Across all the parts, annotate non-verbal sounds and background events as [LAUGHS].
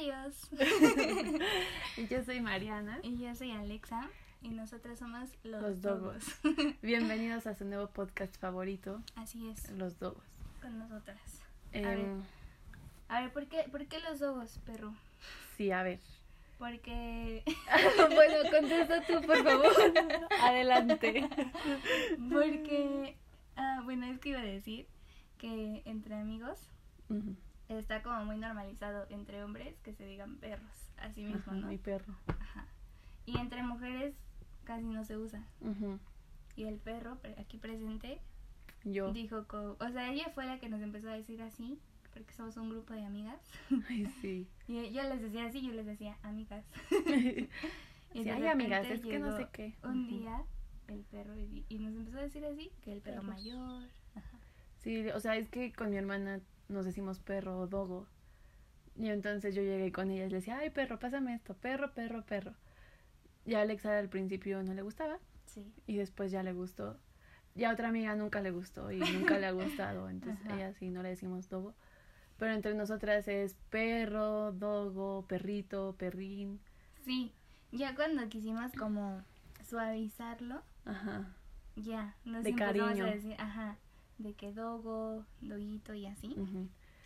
Adiós. [LAUGHS] yo soy Mariana. Y yo soy Alexa. Y nosotras somos los, Los Dogos. [LAUGHS] Bienvenidos a su nuevo podcast favorito, Así es, Los Dogos. con nosotras. Em, ver. A ver, ¿por qué, ¿por qué los dogos, perro? sí, a ver. Porque. [LAUGHS] bueno, contesta tú, por favor. Adelante. Porque. Ah, bueno, es que iba a decir que entre amigos Ujú. Está como muy normalizado entre hombres que se digan perros. Así mismo, Ajá, ¿no? mi perro. Ajá. Y entre mujeres casi no se usa. Ujú. Y el perro, aquí presente, Yo. dijo, co- o sea, ella fue la que nos empezó a decir así, porque somos un grupo de amigas. [LAUGHS] Ay, sí. Y yo les decía así, yo les decía amigas. [LAUGHS] [LAUGHS] Y Sí, de ay, amigas, es que no sé qué. Un día el perro y, y nos empezó a decir así, que el perro Perros. mayor. Ajá. Sí, o sea, es que con mi hermana nos decimos perro o dogo. Y entonces yo llegué con ella y le decía, ay, perro, pásame esto, perro, perro, perro. Y a Alexa al principio no le gustaba Sí. y después ya le gustó. Y a otra amiga nunca le gustó y nunca le ha gustado, [LAUGHS] entonces Ajá. ella sí no le decimos dogo. Pero entre nosotras es perro, dogo, perrito, perrín. Sí. Ya cuando quisimos como suavizarlo, Ajá. ya nos De empezamos cariño. a decir, ajá, de que dogo, doguito y así.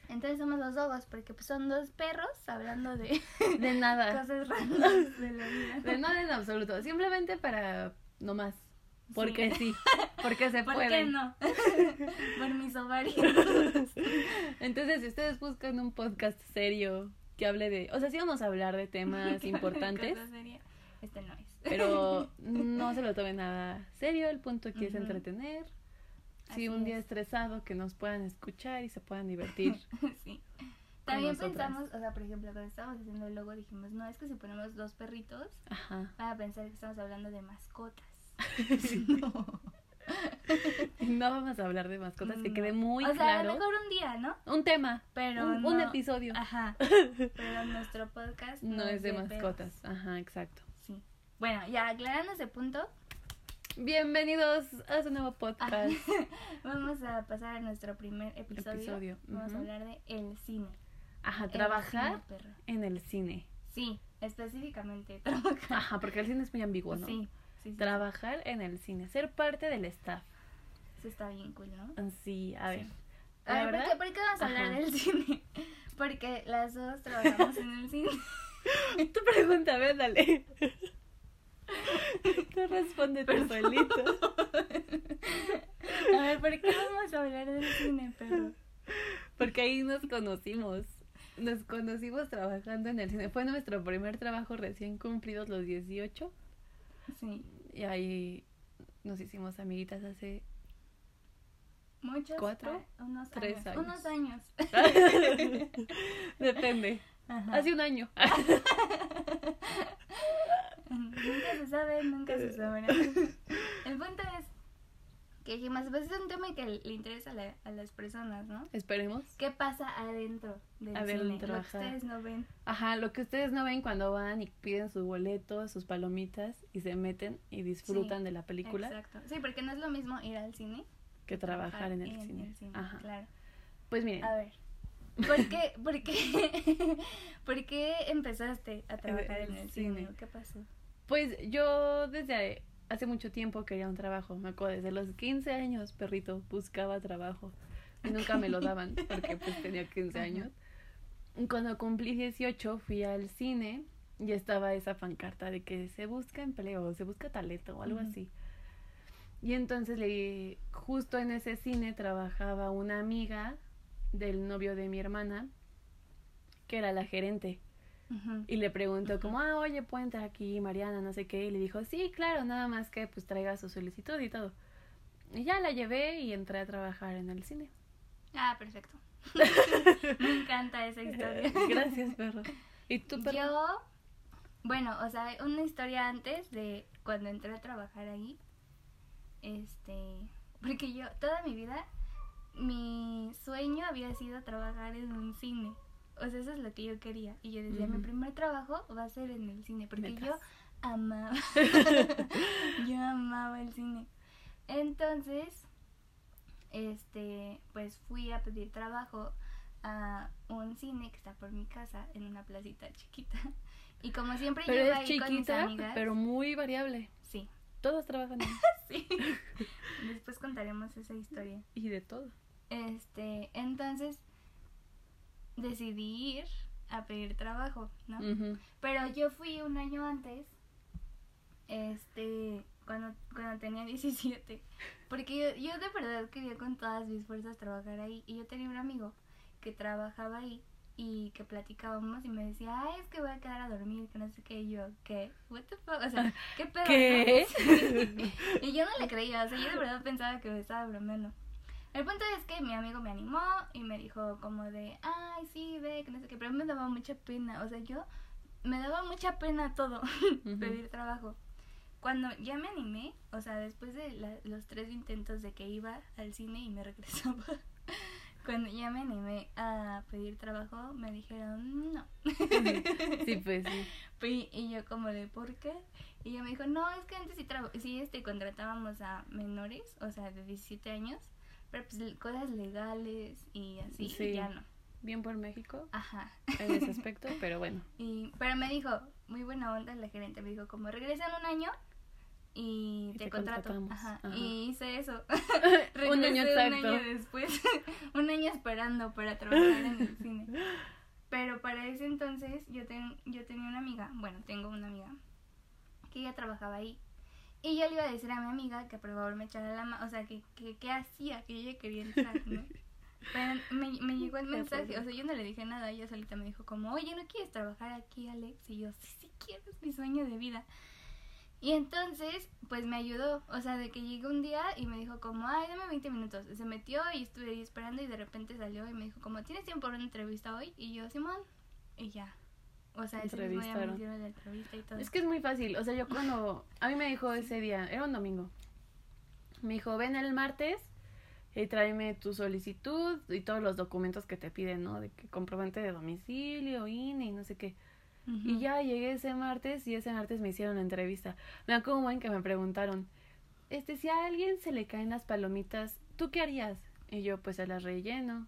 Entonces somos los dogos, porque pues, son dos perros hablando de [LAUGHS] De nada. cosas randoms de la vida. De nada en absoluto. Simplemente para no más. Porque sí. Porque se [LAUGHS] ¿Por puede. qué no? [LAUGHS] Por mis ovarios. Entonces, si ustedes buscan un podcast serio que hable de. O sea, sí vamos a hablar de temas importantes. Este no es. Pero no se lo tomen nada serio. El punto aquí es entretener. Así un día es. estresado, que nos puedan escuchar y se puedan divertir. [LAUGHS] sí. También nosotras. pensamos, o sea, por ejemplo, cuando estábamos haciendo el logo dijimos, no, es que si ponemos dos perritos, Ajá. van a pensar que estamos hablando de mascotas. [LAUGHS] [LAUGHS] no. No vamos a hablar de mascotas, que quede muy o sea, a claro. lo mejor un día, ¿no? Un tema. Pero un, no- un episodio. Ajá. Pero nuestro podcast No, es de, mascotas. Ajá, exacto. Sí. Bueno, ya aclarando ese punto, Bienvenidos a su nuevo podcast. [LAUGHS] vamos a pasar a nuestro primer episodio. Episodio, Vamos a hablar de el cine. Ajá, El trabajar cine, en el cine. Sí, específicamente [LAUGHS] trabajar. Ajá, porque el cine es muy ambiguo, ¿no? Sí, sí, sí. Trabajar en el cine, ser parte del staff. Eso está bien cool, ¿no? Sí, a ver. Sí. A ver, ¿por qué, por qué vamos a hablar Ajá. del cine? [LAUGHS] Porque las dos trabajamos en el cine. tu pregunta, ven, dale. Tú responde tú solito. A ver, ¿por qué vamos a hablar del cine, perro? Porque ahí nos conocimos. Nos conocimos trabajando en el cine. Fue nuestro primer trabajo recién cumplidos los 18. Sí, Y ahí nos hicimos amiguitas hace muchos. ¿Cuatro? unos Tres años. años. Unos años. [LAUGHS] Depende. Ajá. Hace un año. [LAUGHS] [LAUGHS] Nunca se sabe, nunca se sabrá. [LAUGHS] El punto es que dijimos, pues es un tema que le interesa a, la- a las personas, ¿no? Esperemos. ¿Qué pasa adentro del Adentro, cine? Lo que ustedes no ven. Ajá, lo que ustedes no ven cuando van y piden su boleto, sus palomitas y se meten y disfrutan Sí, de la película Exacto. Sí, porque no es lo mismo ir al cine que trabajar en el cine. Ajá. Claro. Pues miren, A ver. ¿Por qué, por qué, [LAUGHS] por qué empezaste a trabajar en el cine? cine. ¿Qué pasó? Pues yo desde hace mucho tiempo quería un trabajo, me acuerdo, desde los 15 años, perrito, buscaba trabajo y nunca me lo daban [LAUGHS] porque pues tenía 15 Ajá. años. Cuando cumplí 18 fui al cine y estaba esa pancarta de que se busca empleo, se busca talento o algo así. Y entonces le justo en ese cine trabajaba una amiga del novio de mi hermana que era la gerente. Y le preguntó como, ah, oye, ¿puedo entrar aquí, Mariana? No sé qué. Y le dijo, sí, claro, nada más que pues traiga su solicitud y todo. Y ya la llevé y entré a trabajar en el cine. Ah, perfecto. [LAUGHS] Me encanta esa historia. [LAUGHS] Gracias, perro. ¿Y tú, perro? Yo, bueno, o sea, una historia antes de cuando entré a trabajar ahí. Este, porque yo toda mi vida mi sueño había sido trabajar en un cine. O sea, eso es lo que yo quería. Y yo decía, mi Ujú. primer trabajo va a ser en el cine, porque Metas. yo amaba, [LAUGHS] yo amaba el cine. Entonces, este, pues fui a pedir trabajo a un cine que está por mi casa en una placita chiquita. Y como siempre Pero yo iba es ahí con mis chiquita, amigas. pero muy variable. Sí, Todas trabajan ahí. [LAUGHS] sí. [LAUGHS] Después contaremos esa historia. y de todo. Este, entonces decidí ir a pedir trabajo, ¿no? Pero yo fui un año antes, este, cuando, cuando tenía [LAUGHS] 17, porque yo, yo de verdad quería con todas mis fuerzas trabajar ahí. Y yo tenía un amigo que trabajaba ahí y que platicábamos y me decía, ay, es que voy a quedar a dormir, que no sé qué. Y yo, ¿qué? ¿What the fuck? O sea, [LAUGHS] ¿qué pedo? ¿Qué? [LAUGHS] y yo no le creía, o sea, yo de verdad pensaba que me estaba bromeando. El punto es que mi amigo me animó y me dijo como de, ay, sí, ve, que no sé qué, pero me daba mucha pena, o sea, yo me daba mucha pena todo, [LAUGHS] pedir trabajo. Cuando ya me animé, o sea, después de la- los tres intentos de que iba al cine y me [LAUGHS] regresaba, cuando ya me animé a pedir trabajo, me dijeron, no. Sí, pues sí. [LAUGHS] Y, yo como de, ¿por qué? Y ella me dijo, no, es que antes sí, sí este, contratábamos a menores, o sea, de 17 años, pero pues cosas legales y así, Sí. ya no. Bien por México Ajá. en ese [LAUGHS] aspecto, pero bueno. Y, pero me dijo, muy buena onda la gerente, me dijo, como regresa en un año y, Y te, te contrato. Ajá. Ajá. Y hice eso. [LAUGHS] [LAUGHS] Un año exacto. Un año después, un año esperando para trabajar en el cine. Pero para ese entonces yo, ten- yo tenía una amiga, bueno, tengo una amiga, que ella trabajaba ahí. Y yo le iba a decir a mi amiga que por favor me echara la mano, o sea, que, que, que hacía, que ella quería entrar, ¿no? [LAUGHS] Pero me, me llegó el mensaje, o sea, yo no le dije nada, ella solita me dijo como, oye, ¿no quieres trabajar aquí, Alex? Y yo, sí, sí quiero, es mi sueño de vida. Y entonces, pues me ayudó, o sea, de que llegué un día y me dijo como, ay, dame 20 minutos. Se metió y estuve ahí esperando y de repente salió y me dijo como, ¿tienes tiempo para una entrevista hoy? Y yo, Simón, y ya. O sea, ese mismo día me hicieron la entrevista y todo. Es que es muy fácil. O sea, yo [LAUGHS] cuando. A mí me dijo ese día, era un domingo. Me dijo, ven el martes y tráeme tu solicitud y todos los documentos que te piden, ¿no? De que comprobante de domicilio, INE y no sé qué. Y ya llegué ese martes y ese martes me hicieron la entrevista. Me acuerdo muy bien que me preguntaron, este, si a alguien se le caen las palomitas, ¿tú qué harías? Y yo, pues se las relleno.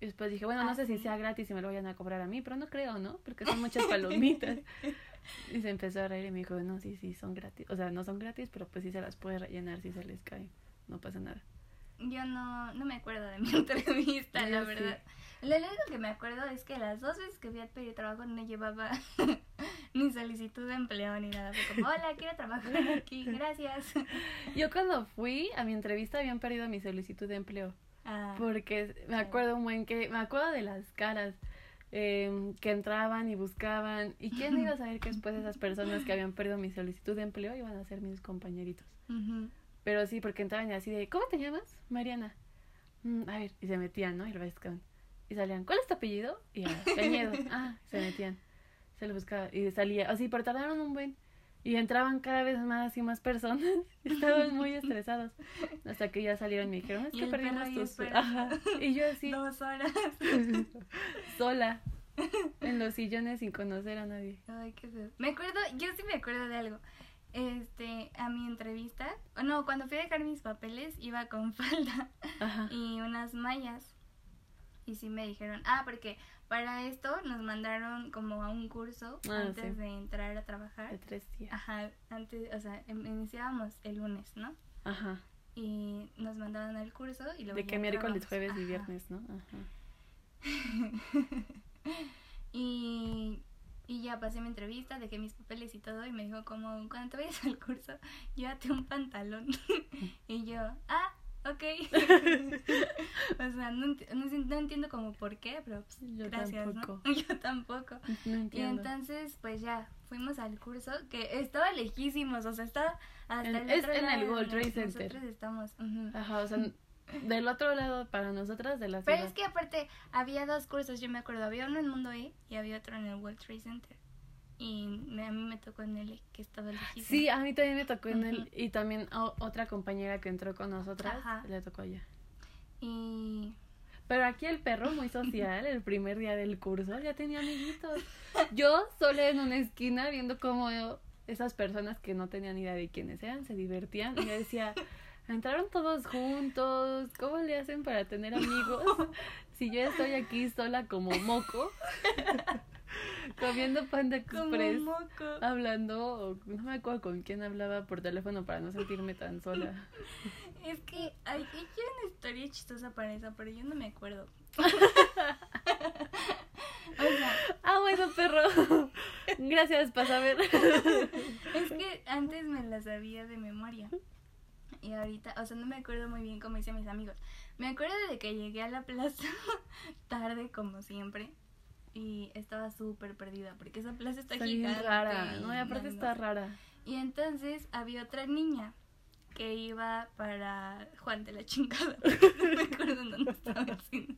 Y después dije, bueno, no Ah, sé si sí. sea gratis y me lo vayan a cobrar a mí, pero no creo, ¿no? Porque son muchas palomitas. [LAUGHS] y se empezó a reír y me dijo, no, sí, sí, son gratis. O sea, no son gratis, pero pues sí se las puede rellenar si se les cae. No pasa nada. Yo no, no me acuerdo de mi [LAUGHS] entrevista, Yo la sí. verdad. Lo único que me acuerdo es que las dos veces que fui a pedir trabajo no llevaba [LAUGHS] ni solicitud de empleo ni nada. Fue como, hola, quiero trabajar aquí, gracias. Yo cuando fui a mi entrevista habían perdido mi solicitud de empleo. Ah, Porque me acuerdo un buen que, me acuerdo de las caras eh, que entraban y buscaban. ¿Y quién iba a [LAUGHS] saber que después esas personas que habían perdido mi solicitud de empleo iban a ser mis compañeritos? Pero sí, porque entraban y así de, ¿cómo te llamas? Mariana. "Mm, a ver, y se metían, ¿no? Y lo buscaban. Y salían, ¿cuál es tu apellido? Y ya, Peñedo. [LAUGHS] ah, se metían. Se lo buscaba y salía. Así, pero tardaron un buen. Y entraban cada vez más y más personas. [LAUGHS] Estaban muy estresados. Hasta que ya salieron y me dijeron, es que perdimos tus... Ajá. Y yo así, Dos horas. [LAUGHS] sola. [LAUGHS] En los sillones sin conocer a nadie. Ay, qué feo. Me acuerdo, yo sí me acuerdo de algo. Este, a mi entrevista, no, cuando fui a dejar mis papeles iba con falda Ajá. y unas mallas. Y sí me dijeron, ah, porque para esto nos mandaron como a un curso Ah, antes sí. de entrar a trabajar. De tres días. Ajá, antes, o sea, em- iniciábamos el lunes, ¿no? Ajá. Y nos mandaban al curso y luego De que miércoles, jueves y Ajá. viernes, ¿no? Ajá. [LAUGHS] y, y ya pasé mi entrevista, dejé mis papeles y todo y me dijo como, cuando te vayas al curso, [LAUGHS] llévate un pantalón. [LAUGHS] y yo, ah, ok. [LAUGHS] [LAUGHS] o sea, no, entiendo como por qué, pero pues, Yo gracias, tampoco. ¿no? [LAUGHS] Yo tampoco. No Y entiendo. entonces, pues ya, fuimos al curso, que estaba lejísimos, o sea, estaba hasta En- el es otro en el World Trade Center. Nosotros estamos. Ajá, o sea, del otro lado para nosotras de la Pero ciudad. es que aparte había dos cursos, yo me acuerdo, había uno en Mundo E y había otro en el World Trade Center. Y a mí me tocó en E, que estaba lejísimo. Sí, a mí también me tocó en Ujú. el... Y también a otra compañera que entró con nosotras, Ajá. le tocó allá. Y Pero aquí el perro muy social, el primer día del curso, ya tenía amiguitos. [LAUGHS] Yo sola en una esquina viendo cómo esas personas que no tenían idea de quiénes eran se divertían. Y yo decía, [LAUGHS] entraron todos juntos, ¿cómo le hacen para tener amigos? [LAUGHS] si yo estoy aquí sola como moco, comiendo Panda Como Express, moco. hablando, o no me acuerdo con quién hablaba por teléfono para no sentirme tan sola. [LAUGHS] Es que hay, hay una historia chistosa para eso, pero yo no me acuerdo. [LAUGHS] o sea, Ah, bueno, perro. [LAUGHS] Gracias para saber. es que antes me la sabía de memoria. Y ahorita, o sea, no me acuerdo muy bien cómo hice mis amigos. Me acuerdo de que llegué a la plaza tarde, como siempre. Y estaba súper perdida, porque esa plaza está, Está gigante. rara, y no, y aparte está rara. Y entonces había otra niña que iba para Juan de la chingada. [LAUGHS] No me acuerdo dónde estaba el cine.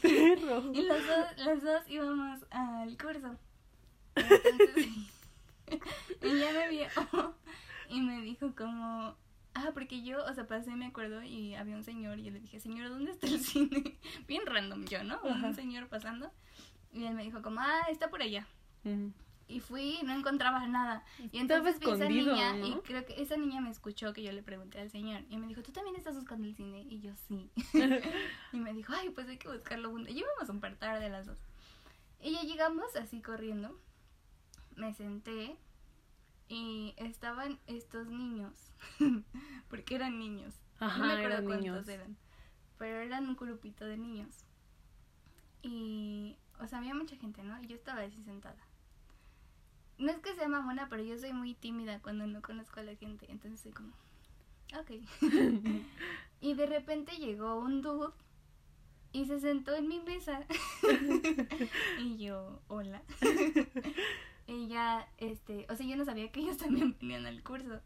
Perro. [LAUGHS] Y los dos, los dos íbamos al curso. Entonces, [LAUGHS] ella me vio y me dijo como, ah, porque yo, o sea, pasé, me acuerdo, y había un señor y yo le dije, señor, ¿dónde está el [LAUGHS] cine? Bien random yo, ¿no? Ajá. Un señor pasando. Y él me dijo como, ah, está por allá. Y fui y no encontraba nada. Y entonces vi a esa niña ¿no? y creo que esa niña me escuchó que yo le pregunté al señor. Y me dijo, ¿tú también estás buscando el cine? Y yo sí. [LAUGHS] y me dijo, ay, pues hay que buscarlo juntos. Y íbamos un par tarde las dos. Y ya llegamos así corriendo. Me senté y estaban estos niños. [LAUGHS] Porque eran niños. Ajá, no me acuerdo eran cuántos niños. eran. Pero eran un grupito de niños. Y, o sea, había mucha gente, ¿no? Y yo estaba así sentada. No es que sea mamona, pero yo soy muy tímida cuando no conozco a la gente. Entonces soy como, ok. [LAUGHS] y de repente llegó un dude y se sentó en mi mesa. [LAUGHS] y yo, hola. Ya, este, o sea, yo no sabía que ellos [LAUGHS] también venían al curso.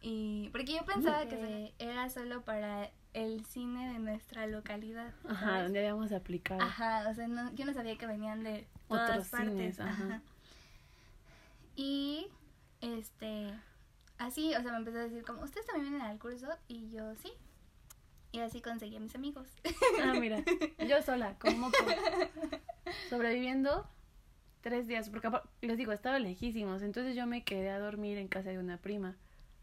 Y, porque yo pensaba que era solo para el cine de nuestra localidad. Ajá, donde habíamos aplicado. Ajá, o sea, no, yo no sabía que venían de todas Otros partes. cines, ajá. Y este así, o sea, me empezó a decir como, "¿Ustedes también vienen al curso?" Y yo, "Sí." Y así conseguí a mis amigos. Ah, mira, yo sola, como. [LAUGHS] Sobreviviendo tres días, porque les digo, estaba lejísimos, entonces yo me quedé a dormir en casa de una prima.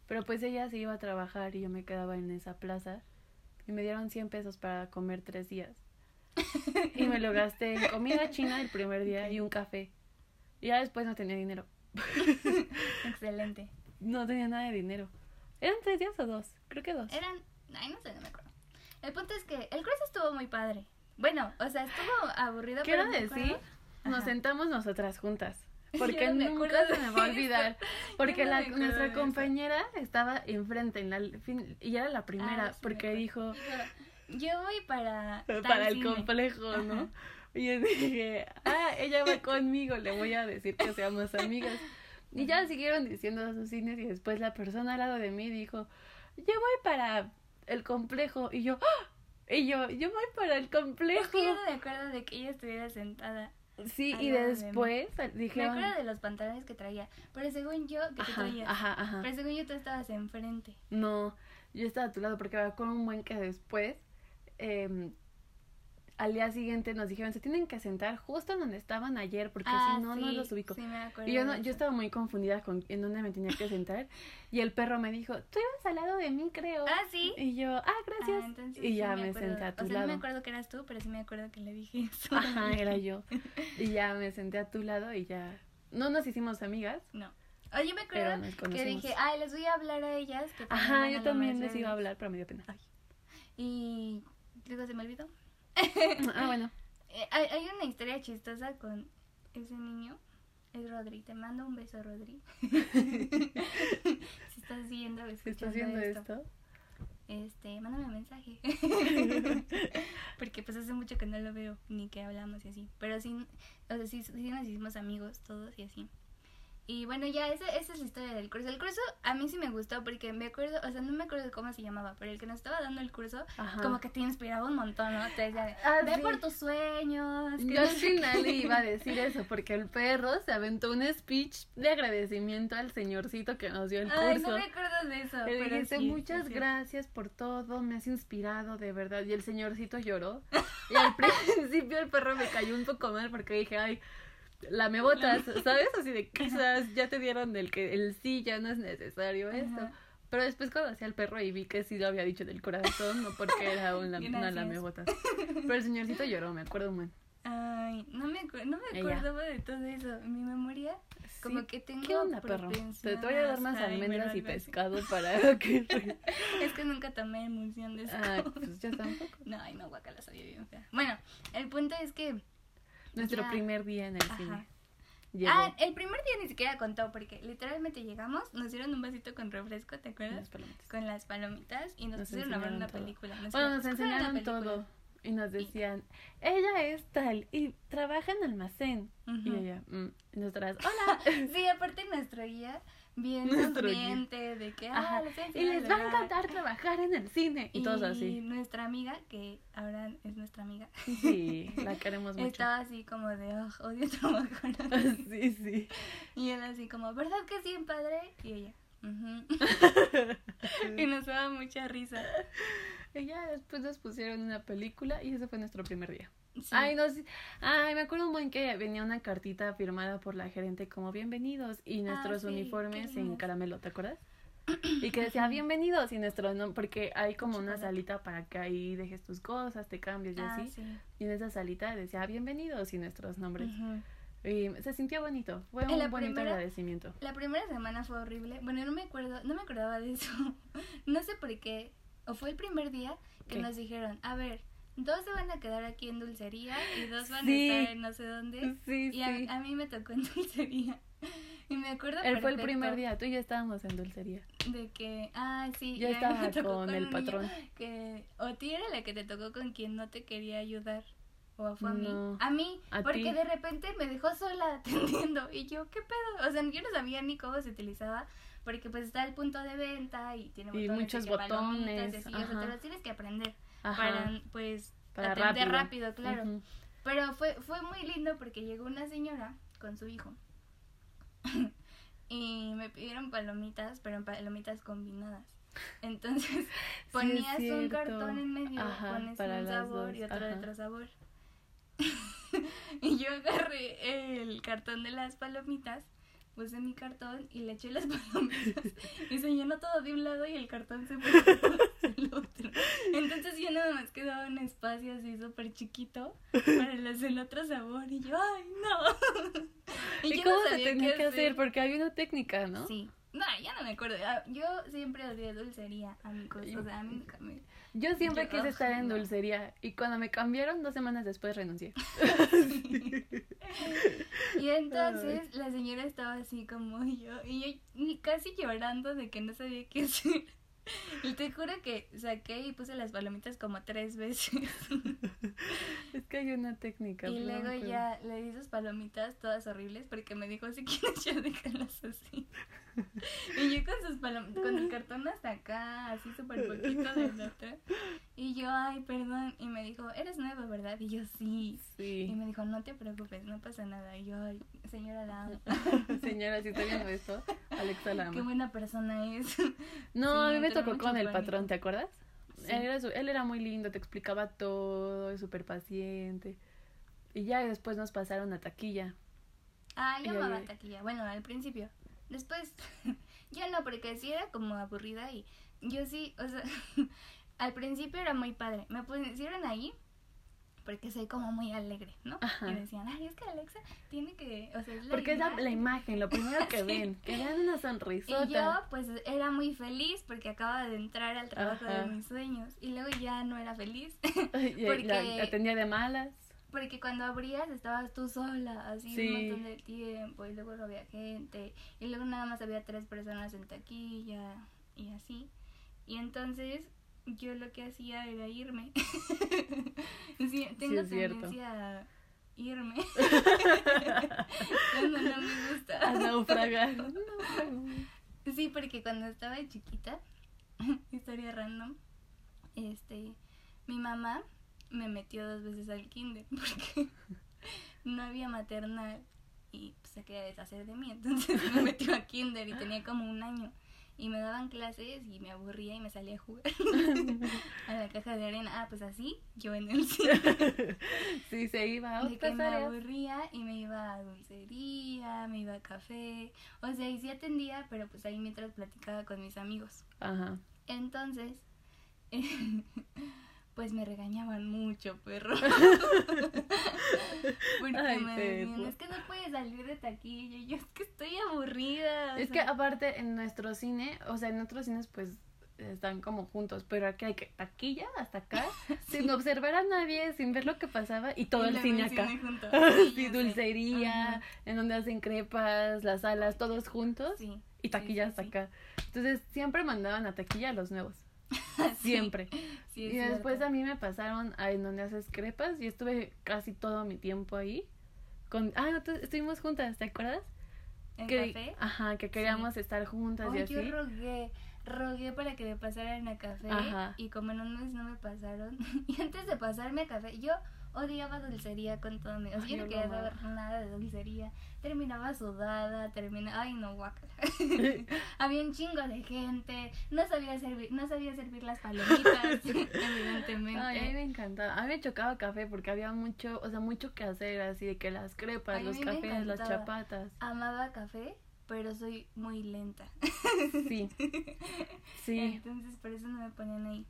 Pero pues ella se iba a trabajar y yo me quedaba en esa plaza. Y me dieron 100 pesos para comer tres días. [LAUGHS] Y me lo gasté en comida china el primer día y un café. Y ya después no tenía dinero. [LAUGHS] Excelente. No tenía nada de dinero. ¿Eran tres días o dos? Creo que dos. Eran, ay, no sé, no me acuerdo. El punto es que el curso estuvo muy padre. Bueno, o sea, estuvo aburrido, Quiero pero decir, nos sentamos nosotras juntas. [LAUGHS] Porque no nunca se me va a olvidar. Porque no la, nuestra compañera estaba enfrente en la fin, y era la primera. Ah, sí me porque dijo yo voy para [LAUGHS] para el cine". complejo, ¿no? Ajá. Y yo dije, ah, ella va conmigo, le voy a decir que seamos amigas. Y ya siguieron diciendo a sus cines y después la persona al lado de mí dijo, yo voy para el complejo. Y yo, ¡ah! y yo, yo voy para el Es complejo. que yo no me acuerdo de que ella estuviera sentada. Sí, y lado de después Me acuerdo de los pantalones que traía. Pero según yo, que ajá, traías. ajá, ajá. Pero según yo, tú estabas enfrente. No, yo estaba a tu lado porque va con un buen que después, em, al día siguiente nos dijeron, se tienen que sentar justo donde estaban ayer porque Ah, si no, no sí, los ubico. Sí, me acuerdo. Y yo, no, yo estaba muy confundida con en dónde me tenía que sentar. Y el perro me dijo, tú ibas al lado de mí, creo. Ah, sí. Y yo, ah, gracias. Ah, entonces y sí ya me me, senté a tu o sea, lado. no me acuerdo que eras tú, pero sí me acuerdo que le dije eso. Ajá, era yo. [LAUGHS] Y ya me senté a tu lado y ya. No nos hicimimos amigas. No. Oye, me acuerdo que dije, ay, les voy a hablar a ellas. Que Ajá, yo también les iba a hablar, pero me dio pena. Y luego se me olvidó. [LAUGHS] Ah, bueno. Eh, hay, hay una historia chistosa con ese niño. Es Rodri. Te mando un beso, Rodri. [LAUGHS] si estás viendo ¿Estás escuchando viendo esto, esto? este, mándame un mensaje. [LAUGHS] Porque pues hace mucho que no lo veo, ni que hablamos y así. Pero sí, o sea, sí, sí nos hicimos amigos todos y así. Y bueno, ya esa, esa es la historia del curso. El curso a mí sí me gustó porque me acuerdo, o sea, no me acuerdo de cómo se llamaba, pero el que nos estaba dando el curso, Ajá. como que te inspiraba un montón, ¿no? Te decía, Ah, ve sí. por tus sueños. que Yo al final qué". iba a [LAUGHS] decir eso, porque el perro se aventó un speech de agradecimiento al señorcito que nos dio el Ay, curso. no me acuerdo de eso. Le pero dijiste sí, muchas sí. gracias por todo, me has inspirado de verdad. Y el señorcito lloró. Y al [LAUGHS] principio el perro me cayó un poco mal porque dije, ay, la me botas, ¿sabes? Así de quizás ya te dieron el que el sí, ya no es necesario esto. Ajá. Pero después conocí al perro y vi que sí lo había dicho del corazón, no porque era una, una Gracias. lamebotas. Pero el señorcito lloró, me acuerdo muy. Ay, no me, no me acordaba de todo eso. Mi memoria, como que tengo ¿Qué onda, perro? Te, voy a dar más almendras y pescado para [LAUGHS] que... [LAUGHS] Es que nunca tomé emulsión de eso. ah, pues yo tampoco. [LAUGHS] No, ay, no, guacala, sabía bien fea. Bueno, el punto es que... Nuestro Ya. primer día en el Ajá. cine. Llegó. Ah, el primer día ni siquiera contó porque literalmente llegamos, nos dieron un vasito con refresco, ¿te acuerdas? Las. Con las palomitas y nos, Nos pusieron a ver una todo. película. Bueno, nos pusieron una enseñaron todo. Y nos decían, ella es tal y trabaja en almacén. Y Ujú. ella, mm, y nosotras, hola. [LAUGHS] Sí, aparte nuestro guía, bien [LAUGHS] sonriente, de que, ah, les Y les va a encantar trabajar en el cine. Y, todos Y así. nuestra amiga, que ahora es nuestra amiga, Sí, [LAUGHS] la queremos mucho. estaba así como de, oh, odio trabajar aquí". [LAUGHS] Sí, sí. Y él así como, ¿verdad que sí, padre? Y ella, "Ujú". y nos daba mucha risa. Y ya después nos pusieron una película y ese fue nuestro primer día. Sí. Ay, no, sí. Ay, me acuerdo un buen que venía una cartita firmada por la gerente como bienvenidos y nuestros Ah, sí, uniformes en caramelo, ¿te acuerdas? Y que decía bienvenidos y nuestro nombre, porque hay como una salita para que ahí dejes tus cosas, te cambies y Ah, así. sí. Y en esa salita decía bienvenidos y nuestros nombres. Y se sintió bonito, fue un la bonito primera- agradecimiento. La primera semana fue horrible. Bueno, no me acuerdo, no me acordaba de eso. [LAUGHS] No sé por qué. O fue el primer día que ¿Qué? nos dijeron, a ver, dos se van a quedar aquí en dulcería y dos van Sí. a estar en no sé dónde. Sí, Y a, sí. a mí me tocó en [LAUGHS] dulcería. Y me acuerdo Él fue el primer día, tú y yo estábamos en dulcería. de que, ah, sí. Yo y me estaba tocó con el patrón. Que, o ti era la que te tocó con quien no te quería ayudar. O fue a mí. No, A mí, a porque ti. de repente me dejó sola [LAUGHS] atendiendo. Y yo, ¿qué pedo? O sea, yo no sabía ni cómo se utilizaba. Porque pues está el punto de venta y tiene Y botones. de muchos palomitas y botones, así, o sea, te los tienes que aprender. Ajá. Para, pues, Para atender rápido. rápido, claro. Pero fue, fue muy lindo porque llegó una señora con su hijo. [LAUGHS] y me pidieron palomitas, pero palomitas combinadas. Entonces [LAUGHS] ponías un cartón en medio, Ajá, pones un sabor dos, y otro de otro sabor. [LAUGHS] y yo agarré el cartón de las palomitas, puse mi cartón y le eché las palomitas. y se llenó todo de un lado y el cartón se puso del otro. Entonces ya nada más quedaba un espacio así súper chiquito para los del otro sabor. Y yo, ¡ay, no! ¿Y, yo cómo no se tenía que hacer? Porque hay una técnica, ¿no? Sí. No, ya no me acuerdo. Ah, Yo siempre odié dulcería, amigos. O sea, a mí nunca me... Yo siempre Yo- quise estar en dulcería y cuando me cambiaron dos semanas después renuncié. [LAUGHS] Y entonces la señora estaba así como yo, y yo ni casi llorando de que no sabía qué hacer. [LAUGHS] Y te juro que saqué y puse las palomitas como tres veces. [LAUGHS] Es que hay una técnica. y luego ya le di sus palomitas todas horribles porque me dijo, si quieres ya déjalas así. [LAUGHS] Y yo con sus palomitas, con el cartón hasta acá, así súper poquito del otro. Y yo, ay, perdón. Y me dijo, eres nueva, ¿verdad? Y yo, sí. Y Sí. me dijo, no te preocupes, no pasa nada. Y yo, ay, señora, la amo. Señora, si está viendo esto, Alexa la Qué buena persona es. [LAUGHS] No, a mí me tocó con el patrón, ¿te acuerdas? Sí. Él, era su- él era muy lindo, te explicaba todo, es súper paciente. Y ya después nos pasaron a taquilla. Ah, yo amaba ahí- taquilla. Bueno, al principio. Después, [LAUGHS] ya no, porque sí era como aburrida y yo sí, o sea, [LAUGHS] al principio era muy padre. Me pusieron ahí porque soy como muy alegre, ¿no? Ajá. Y decían, ay, es que Alexa tiene que, o sea, es la Porque es la, la imagen". imagen, lo primero que [LAUGHS] ven. Que vean una Y sonrisota. yo, pues, era muy feliz porque acababa de entrar al trabajo Ajá. de mis sueños. Y luego ya no era feliz. [LAUGHS] Y porque- la atendía de malas. Porque cuando abrías estabas tú sola, así Sí. un montón de tiempo, y luego no había gente, y luego nada más había tres personas en taquilla, y así. Y entonces yo lo que hacía era irme. [LAUGHS] sí, tengo tendencia a irme. [LAUGHS] cuando no me gusta. [LAUGHS] A naufragar. Sí, porque cuando estaba chiquita, [LAUGHS] historia random, este, mi mamá me metió dos veces al kinder porque no había maternal y pues, se quería deshacer de mí, entonces me metió a kinder y tenía como un año. Y me daban clases y me aburría y me salía a jugar [LAUGHS] a la caja de arena. Ah, pues así, yo en el cine. [LAUGHS] sí, se iba a De que me aburría y me iba a dulcería, me iba a café. O sea, y sí atendía, pero pues ahí mientras platicaba con mis amigos. Ajá. Entonces, [LAUGHS] pues me regañaban mucho, perro. [LAUGHS] Porque Ay, me decían, es que no puedes salir de taquilla. Y yo, es que estoy aburrida. o Es que aparte en nuestro cine, o sea, en otros cines pues están como juntos, pero aquí hay que taquilla hasta acá, [LAUGHS] sin observar a nadie, sin ver lo que pasaba y todo y el cine acá. junto. [LAUGHS] Sí, sé. dulcería, en donde hacen crepas, las salas, todos juntos Sí. y taquilla hasta acá. Entonces siempre mandaban a taquilla a los nuevos, [LAUGHS] siempre. Sí, y después cierto. a mí me pasaron a en donde haces crepas y estuve casi todo mi tiempo ahí. Con, ah, no, tú- estuvimos juntas, ¿te acuerdas? ¿En que, café? Ajá, que queríamos estar juntas y Ay, así. yo rogué, rogué para que me pasaran a café Ajá. y como mes no me pasaron. [LAUGHS] Y antes de pasarme a café, yo odiaba dulcería con todo mi... Yo no quería saber nada de dulcería. Terminaba sudada, terminaba... Ay, no, guácala. [LAUGHS] [LAUGHS] Había un chingo de gente, no sabía servir, no sabía servir las palomitas, [LAUGHS] evidentemente. Ay, a mí me encantaba. A mí me chocaba café porque había mucho, o sea, mucho que hacer, así de que las crepas, Ay, los cafés, las chapatas. Amaba café, pero soy muy lenta. Sí. Sí. Entonces por eso no me ponían ahí.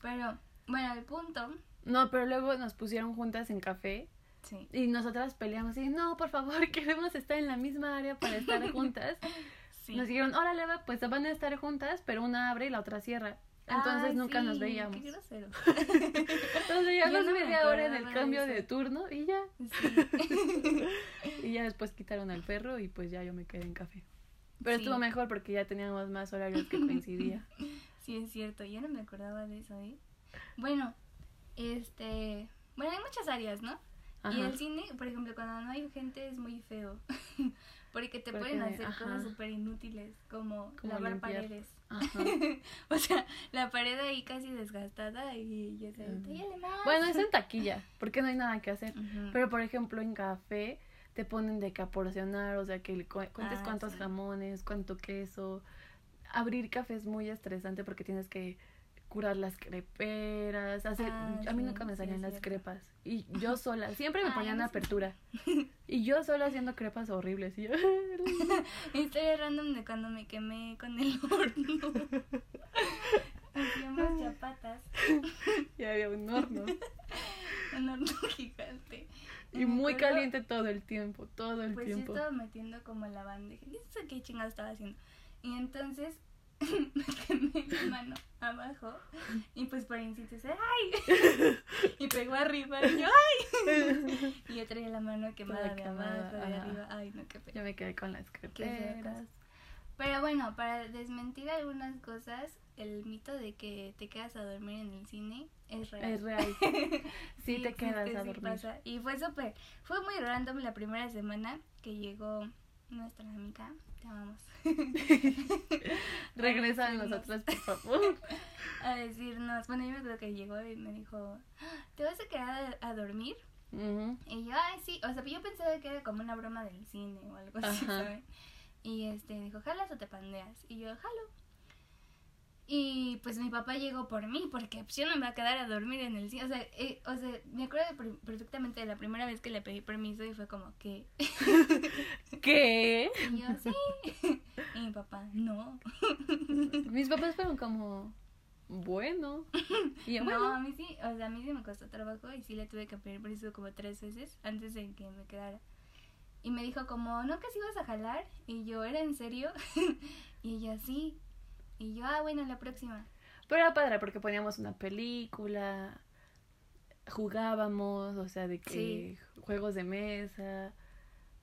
Pero, bueno, el punto... No, pero luego nos pusieron juntas en café Sí. y nosotras peleamos y no, por favor, [LAUGHS] queremos estar en la misma área para estar [LAUGHS] juntas. Sí. Nos dijeron, órale, pues van a estar juntas, pero una abre y la otra cierra. Entonces Ay, nunca nos veíamos. Qué grosero. [LAUGHS] Nos veíamos Yo no me media hora en el cambio de, turno y ya. Sí. Y ya después quitaron al perro y pues ya yo me quedé en café. Pero Sí. estuvo mejor porque ya teníamos más horarios que coincidía. sí, es cierto. Yo no me acordaba de eso, ¿eh? Bueno, este... Bueno, hay muchas áreas, ¿no? Y el cine, por ejemplo, cuando no hay gente es muy feo. [LAUGHS] Porque te Porque, pueden hacer ajá. cosas súper inútiles, como, Como lavar limpiar. paredes. Ajá. [LAUGHS] o sea, la pared ahí casi desgastada y. "Tállale más". Bueno, es en taquilla, porque no hay nada que hacer. Pero por ejemplo en café te ponen de que a porcionar, o sea que le cu- cuentes Ah, cuántos sí. jamones, cuánto queso. Abrir café es muy estresante porque tienes que curar las creperas, hacer, Ah, a mí sí, nunca me salían las cierto. crepas y yo [LAUGHS] sola, siempre me ponían sí. apertura [LAUGHS] y yo sola haciendo crepas horribles y yo, [LAUGHS] Historia random de cuando me quemé con el horno. Hacíamos chapatas. y había un horno Un horno gigante. y muy acuerdo, caliente todo el tiempo, todo el Pues tiempo. yo estaba metiendo como la bandeja. Qué chingada estaba haciendo. Y entonces me quemé la mano abajo. Y pues por insistir, ¡ay! [LAUGHS] y pegó arriba. Y yo, ¡ay! y yo traía la mano quemada de abajo, de arriba. ¡Ay, no, qué Yo me quedé con las feas creperas. Pero bueno, para desmentir algunas cosas, el mito de que te quedas a dormir en el cine es real. Es real. [LAUGHS] Sí, te quedas a sí dormir. pasa. Y fue súper, fue muy random la primera semana que llegó nuestra amiga, te amamos, [LAUGHS] Regresa a nosotras, por favor. [LAUGHS] a decirnos, bueno, yo me acuerdo que llegó y me dijo, "Ah, ¿te vas a quedar a, a dormir? Y yo, ay, sí, o sea, yo pensaba que era como una broma del cine o algo así, Ajá. ¿saben? Y este, dijo, ¿jalas o te pandeas? Y yo, jalo. Y pues mi papá llegó por mí, porque pues, yo no me iba a quedar a dormir en el cine. O sea, eh, o sea me acuerdo per- perfectamente de la primera vez que le pedí permiso y fue como que. [LAUGHS] ¿Qué? Y yo, sí. [LAUGHS] Y mi papá, no. [LAUGHS] Mis papás fueron como, bueno. Y yo, No, bueno. a mí sí, o sea, a mí sí me costó trabajo y sí le tuve que pedir permiso como tres veces antes de que me quedara. Y me dijo como, ¿no que sí vas a jalar? Y yo, ¿era en serio? y ella, sí. Y yo, ah, bueno, la próxima. Pero era padre porque poníamos una película, jugábamos, o sea, de que juegos de mesa.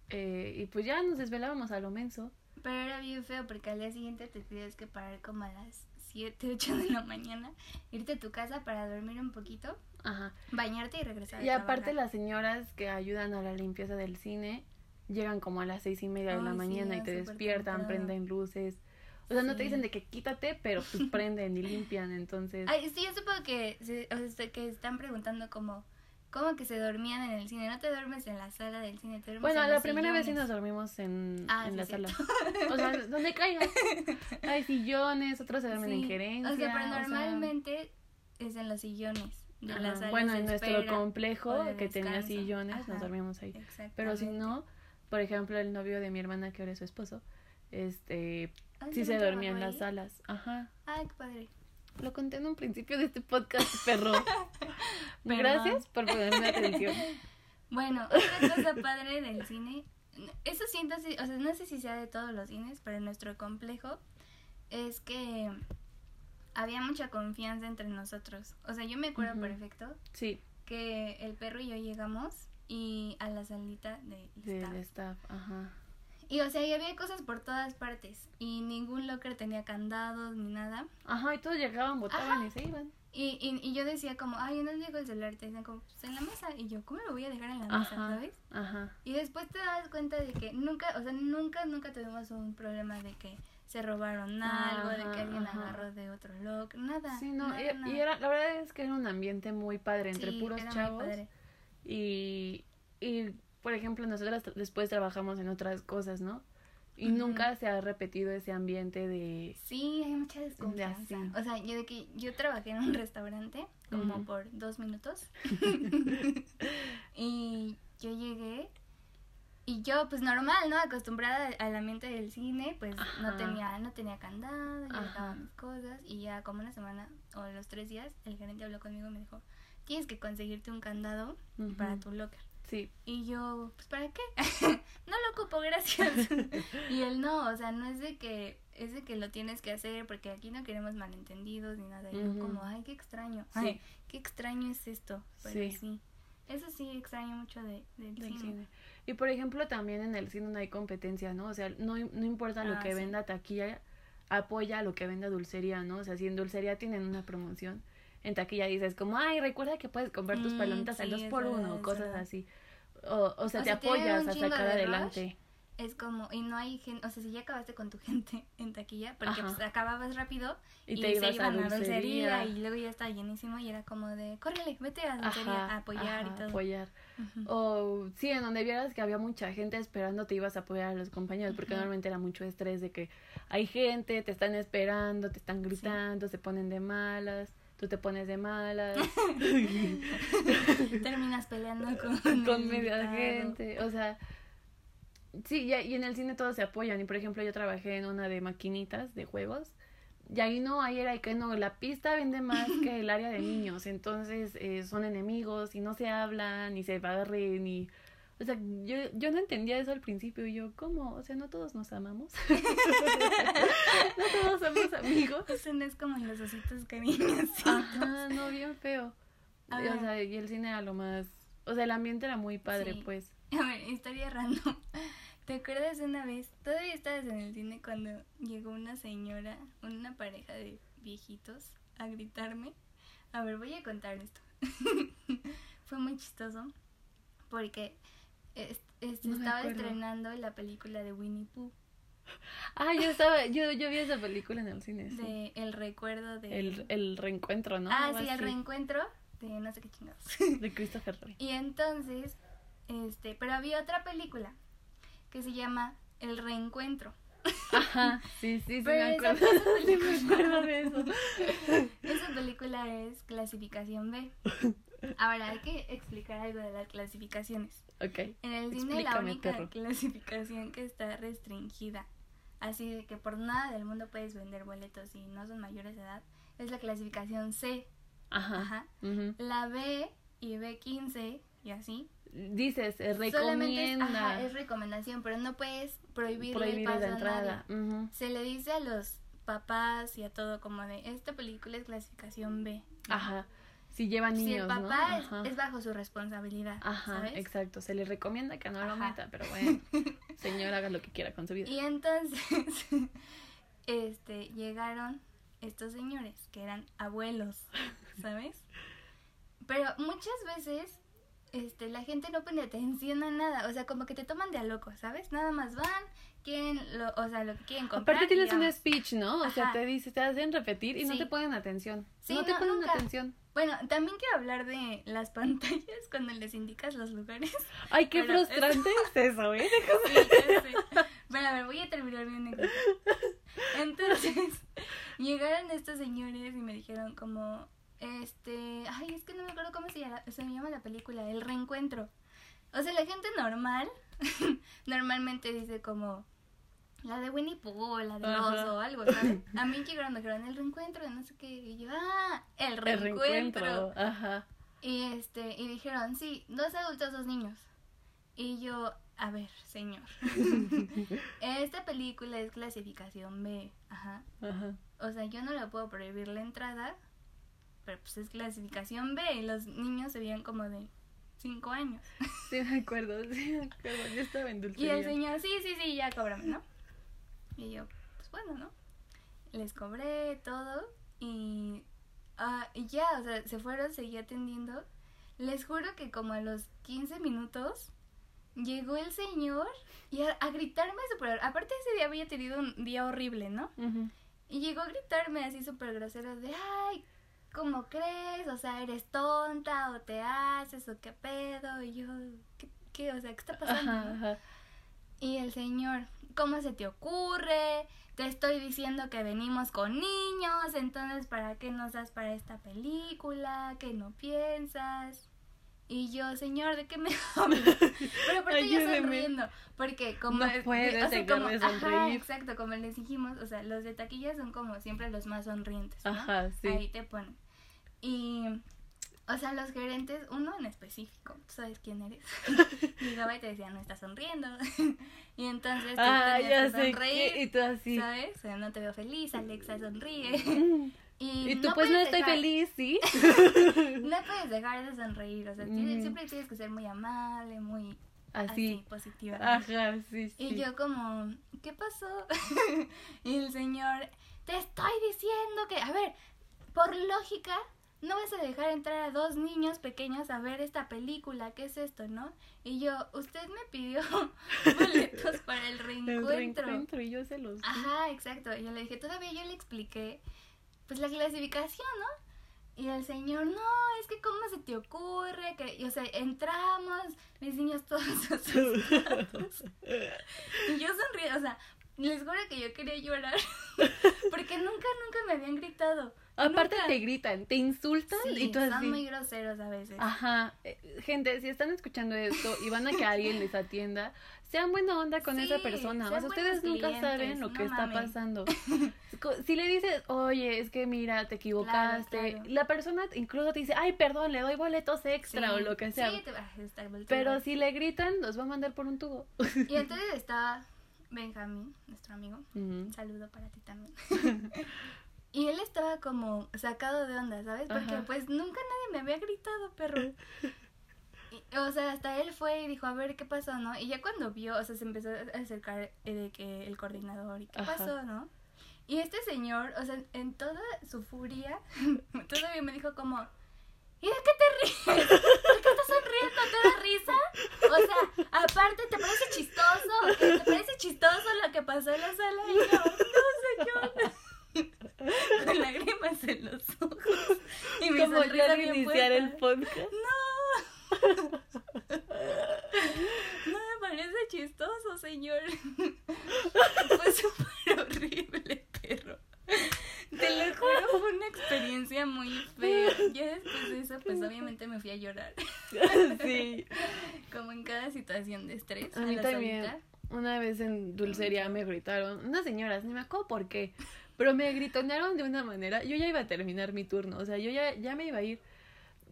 eh, y pues ya nos desvelábamos a lo menso. Pero era bien feo porque al día siguiente te tenías que parar como a las 7, 8 [LAUGHS] de la mañana, irte a tu casa para dormir un poquito, Ajá. bañarte y regresar. Y a aparte las señoras que ayudan a la limpieza del cine llegan como a las seis y media de la sí, mañana y te despiertan, temprano. prenden luces. O sea, no te dicen de que quítate, pero pues [LAUGHS] prenden y limpian, entonces... Ay, sí, yo supongo que, se- o sea, que están preguntando como, como que se dormían en el cine. No te duermes en la sala del cine, te duermes Bueno, en la los primera vez sí nos dormimos en, Ah, en sí, la sala. [LAUGHS] O sea, donde caiga. [LAUGHS] Hay sillones, otros se duermen en gerencia. O sea, pero o sea, normalmente es en los sillones de ajá. Bueno, en nuestro complejo que tenía sillones, nos dormíamos ahí. Pero si no, por ejemplo, el novio de mi hermana, que ahora es su esposo, este, Sí se dormía en las ahí? salas. Ajá. Ay, qué padre. Lo conté en un principio de este podcast, [LAUGHS] perro. Gracias por ponerme atención. [LAUGHS] Bueno, otra cosa padre del cine, eso siento, o sea, no sé si sea de todos los cines, pero en nuestro complejo es que había mucha confianza entre nosotros. O sea, yo me acuerdo perfecto Sí, que el perro y yo llegamos y a la salita de del staff, ajá. Y o sea, y había cosas por todas partes y ningún locker tenía candados ni nada. Ajá, y todos llegaban, botaban y se iban. Y, y, y yo decía como, ay, ¿dónde dejo el celular? Te dicen como, pues en la mesa. Y yo, ¿cómo lo voy a dejar en la mesa, sabes? ajá. Y después te das cuenta de que nunca, o sea, nunca, nunca tuvimos un problema de que se robaron algo, de que alguien ajá. agarró de otro locker, nada. Sí, no, nada, y, nada. y era, la verdad es que era un ambiente muy padre entre Sí, puros chavos. padre. Y, y, por ejemplo, nosotras tra- después trabajamos en otras cosas, ¿no? Y nunca se ha repetido ese ambiente de... Sí, hay mucha desconfianza. O sea, yo de que yo trabajé en un restaurante como por dos minutos. [LAUGHS] [LAUGHS] y yo llegué y yo pues normal, ¿no? Acostumbrada al ambiente del cine, pues no tenía no tenía candado, yo dejaba mis cosas y ya como una semana o los tres días el gerente habló conmigo y me dijo, tienes que conseguirte un candado para tu locker. Sí, Y yo, pues ¿para qué? [LAUGHS] no lo ocupo, gracias. [LAUGHS] y él no, o sea, no es de que es de que lo tienes que hacer porque aquí no queremos malentendidos ni nada. Y yo como, ay, qué extraño. Sí. Ay, qué extraño es esto. Pero Sí. sí. Eso sí extraño mucho de, del del cine. cine. Y por ejemplo, también en el cine no hay competencia, ¿no? O sea, no, no importa lo Ah, que sí. venda taquilla, apoya lo que venda dulcería, ¿no? O sea, si en dulcería tienen una promoción, en taquilla dices como, ay, recuerda que puedes comprar tus Mm, palomitas al sí, 2 es por verdad, 1 es cosas verdad. así. O, o sea, O te apoyas a sacar de adelante. Es como, y no hay gente, o sea, si ya acabaste con tu [LAUGHS] gente en taquilla, porque pues acababas rápido Y y, te se ibas a iban a dulcería dulcería. y luego ya estaba llenísimo y era como de, córrele, vete a dulcería a apoyar ajá, y todo. apoyar. O sí, en donde vieras que había mucha gente esperando, te ibas a apoyar a los compañeros, porque normalmente era mucho estrés de que hay gente, te están esperando, te están gritando, se ponen de malas, tú te pones de malas, [LAUGHS] Terminas peleando [LAUGHS] con, con media gente, o sea, sí, y en el cine todos se apoyan, y por ejemplo yo trabajé en una de maquinitas de juegos, y ahí no, ahí era que no, la pista vende más que el área de niños, entonces eh, son enemigos y no se hablan, ni se barren, ni... O sea, yo, yo no entendía eso al principio, y yo, ¿cómo? O sea, no todos nos amamos. [LAUGHS] no todos somos amigos. Eso no es como los ositos cariñositos. Ajá, no, bien feo. A Y, ver. O sea, y el cine era lo más... O sea, el ambiente era muy padre, Sí. pues. A ver, historia random. ¿Te acuerdas una vez? Todavía estabas en el cine cuando llegó una señora, una pareja de viejitos, a gritarme. A ver, voy a contar esto. [LAUGHS] Fue muy chistoso porque es- es- No me estaba estrenando la película de Winnie Pooh, [LAUGHS] Ah, yo estaba, yo, yo vi esa película en el cine, sí. de El recuerdo de... El, el reencuentro, ¿no? ah, sí, el reencuentro de no sé qué chingados. [LAUGHS] De Christopher Reeve. Y entonces, este, pero había otra película que se llama El reencuentro. Ajá, [LAUGHS] sí, sí, sí, Pero me esa- acuerdo. esa Sí, me acuerdo de eso. Esa película es clasificación B. Ahora hay que explicar algo de las clasificaciones. Ok. En el cine la Explícame, única perro. clasificación que está restringida, así que por nada del mundo puedes vender boletos si no son mayores de edad, es la clasificación C. Ajá. Ajá. La B y B15 y así. Dices, eh, es, recomienda ajá, es recomendación, pero no puedes prohibirle el prohibir paso la a entrada. nadie. Ujú. Se le dice a los papás y a todo como de esta película es clasificación B. Ajá. Si llevan Si niños, el ¿no? papá es, bajo su responsabilidad, Ajá, ¿sabes? exacto. Se le recomienda que no lo meta, pero bueno, [LAUGHS] señor, haga lo que quiera con su vida. Y entonces, [LAUGHS] este, llegaron estos señores que eran abuelos, ¿sabes? Pero muchas veces, este, la gente no pone atención a nada, o sea, como que te toman de a loco, ¿sabes? Nada más van, quieren, lo, o sea, lo que quieren comprar. Aparte tienes un speech, ¿no? O sea, te dices, te hacen repetir y no te ponen atención. Sí, no te no, ponen nunca. atención. Bueno, también quiero hablar de las [LAUGHS] pantallas cuando les indicas los lugares. Ay, qué Pero frustrante [LAUGHS] es eso, ¿eh? Sí, ya sé. Bueno, a ver, voy a terminar mi anécdota. Entonces, [LAUGHS] llegaron estos señores y me dijeron como, este, ay, es que no me acuerdo cómo se llama, se llama la película, El Reencuentro. O sea, la gente normal normalmente dice como la de Winnie Pooh, la de Ajá. oso o algo, ¿sabes? A mí llegaron, me dijeron el reencuentro, de no sé qué, y yo, ah, el El reencuentro. reencuentro. Ajá. Y este, y dijeron, sí, dos adultos, dos niños. Y yo, a ver, señor. [LAUGHS] Esta película es clasificación B, ajá. Ajá. O sea, yo no le puedo prohibir la entrada, pero pues es clasificación B y los niños se veían como de 5 años. Sí, me acuerdo, sí, me acuerdo. Yo estaba en Y dulcería. el señor, sí, sí, sí, ya cóbrame, ¿no? Y yo, pues bueno, ¿no? Les cobré todo y, ah, y ya, o sea, se fueron, seguí atendiendo. Les juro que como a los 15 minutos llegó el señor y a, a gritarme súper... Aparte ese día había tenido un día horrible, ¿no? Y llegó a gritarme así súper grosero de, ay, ¿cómo crees? O sea, ¿eres tonta o te haces o qué pedo? Y yo, ¿qué? qué? O sea, ¿qué está pasando? Ajá, ajá. Y el señor, ¿cómo se te ocurre? Te estoy diciendo que venimos con niños, entonces ¿para qué nos das para esta película? ¿Qué no piensas? Y yo, señor, ¿de qué me [LAUGHS] habla? Pero aparte yo sonriendo, porque como... No puedes o sea, como- ajá, exacto, como les dijimos, o sea, los de taquilla son como siempre los más sonrientes, ¿no? Ajá, sí. Ahí te ponen. Y, o sea, los gerentes, uno en específico, tú sabes quién eres. Llegaba [LAUGHS] y te decía, no estás sonriendo. [LAUGHS] y entonces tú Ah, ya sé sonreír. Y tú así. ¿Sabes? O sea, no te veo feliz, Alexa sonríe. Mm. [LAUGHS] Y, Y tú, pues no estoy dejar- feliz, ¿sí? No puedes dejar de sonreír, o sea, tienes- Ujú. siempre tienes que ser muy amable, muy así, Así. positiva. Ajá, sí, sí. Y yo como, ¿qué pasó? y el señor, te estoy diciendo que, a ver, por lógica, no vas a dejar entrar a dos niños pequeños a ver esta película, ¿qué es esto, no? Y yo, usted me pidió [LAUGHS] boletos para el [LAUGHS] El reencuentro. reencuentro y yo se los di. Ajá, exacto. Y yo le dije, todavía yo le expliqué, pues la clasificación, ¿no? Y el señor, no, es que cómo se te ocurre, que, y, o sea, entramos, mis niños todos [LAUGHS] asustados. Y yo sonríe, o sea, les juro que yo quería llorar, porque nunca, nunca me habían gritado. Aparte Nunca. te gritan, te insultan Sí, y tú son así. muy groseros a veces. Ajá, Eh, gente, si están escuchando esto y van a que alguien les atienda, sean buena onda con esa Sí, persona. O sea, ustedes nunca saben lo no que está pasando. [LAUGHS] Si le dices, oye, es que mira, te equivocaste, claro. la persona incluso te dice, ay, perdón, le doy boletos extra Sí, o lo que sea. Sí, te, ah, está volteado. Pero si le gritan, los va a mandar por un tubo. Y [LAUGHS] entonces estaba Benjamín, nuestro amigo. Un saludo para ti también. [LAUGHS] y él estaba como sacado de onda, ¿sabes? Porque Ajá. pues nunca nadie me había gritado, perro. Y, o sea, hasta él fue y dijo, a ver, ¿qué pasó, no? Y ya cuando vio, o sea, se empezó a acercar eh, de que el coordinador y qué Ajá. pasó, ¿no? Y este señor, o sea, en toda su furia, [LAUGHS] todavía me dijo como, ¿y de qué te ríes? ¿Por qué estás sonriendo? ¿Te da risa? O sea, aparte, ¿te parece chistoso? ¿Te parece chistoso lo que pasó en la sala? Y yo, no, señor. Con lágrimas en los ojos. Y mi Como ya al iniciar el podcast. [LAUGHS] No me parece chistoso, señor. Fue súper horrible, perro. Te lo juro, fue una experiencia muy fea. Ya después de eso, pues obviamente me fui a llorar. [LAUGHS] sí. Como en cada situación de estrés. A mí la también. solita. Una vez en dulcería me gritaron, unas señoras, ni me acuerdo por qué, pero me gritonearon de una manera, yo ya iba a terminar mi turno, o sea, yo ya, ya me iba a ir,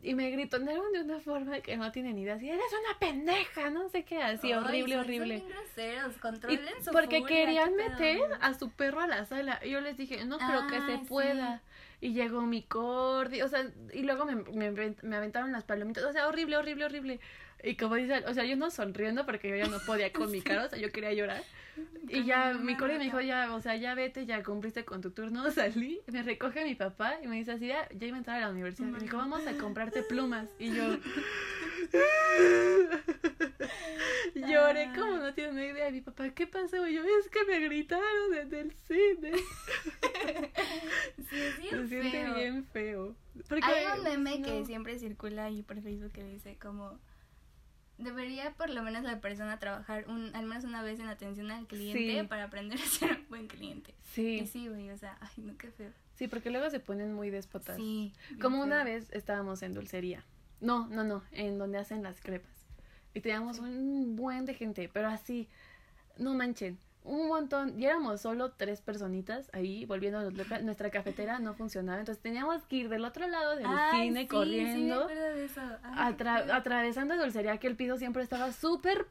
y me gritonearon de una forma que no tienen idea, así, eres una pendeja, no sé qué, así, Ay, horrible, son- horrible. Son Y su porque furia, querían meter a su perro a la sala. Y yo les dije, no creo que se sí. pueda. Y llegó mi cordi, o sea, y luego me, me, me aventaron las palomitas, o sea, horrible, horrible, horrible. Y como dice, o sea, yo no sonriendo porque yo ya no podía con mi [LAUGHS] cara, o sea, yo quería llorar. Y ya mi cordi me dijo, ya, o sea, ya vete, ya cumpliste con tu turno. [LAUGHS] Salí, me recoge mi papá y me dice así, ya, ya iba a entrar a la universidad. Me dijo, vamos a comprarte plumas. Y yo... [LAUGHS] Lloré como no tiene una idea. Mi papá, ¿qué pasó? Y yo, es que me gritaron desde el cine. Sí, es bien Se siente feo. bien feo. Porque, Hay un meme no. que siempre circula ahí por Facebook que dice como debería por lo menos la persona trabajar un, al menos una vez en atención al cliente Sí. para aprender a ser un buen cliente. Y Sí, sí, güey, o sea, ay, no, qué feo. sí, porque luego se ponen muy déspotas. Sí. Como una vez estábamos en dulcería. No, no, no, en donde hacen las crepas. Y teníamos un buen de gente, pero así, no manchen, un montón. Y éramos solo tres personitas ahí volviendo a Nuestra cafetera no funcionaba, entonces teníamos que ir del otro lado del Ay, cine sí, corriendo. Sí, de eso. Ay, qué atra- feo. atravesando dulcería que el piso siempre estaba súper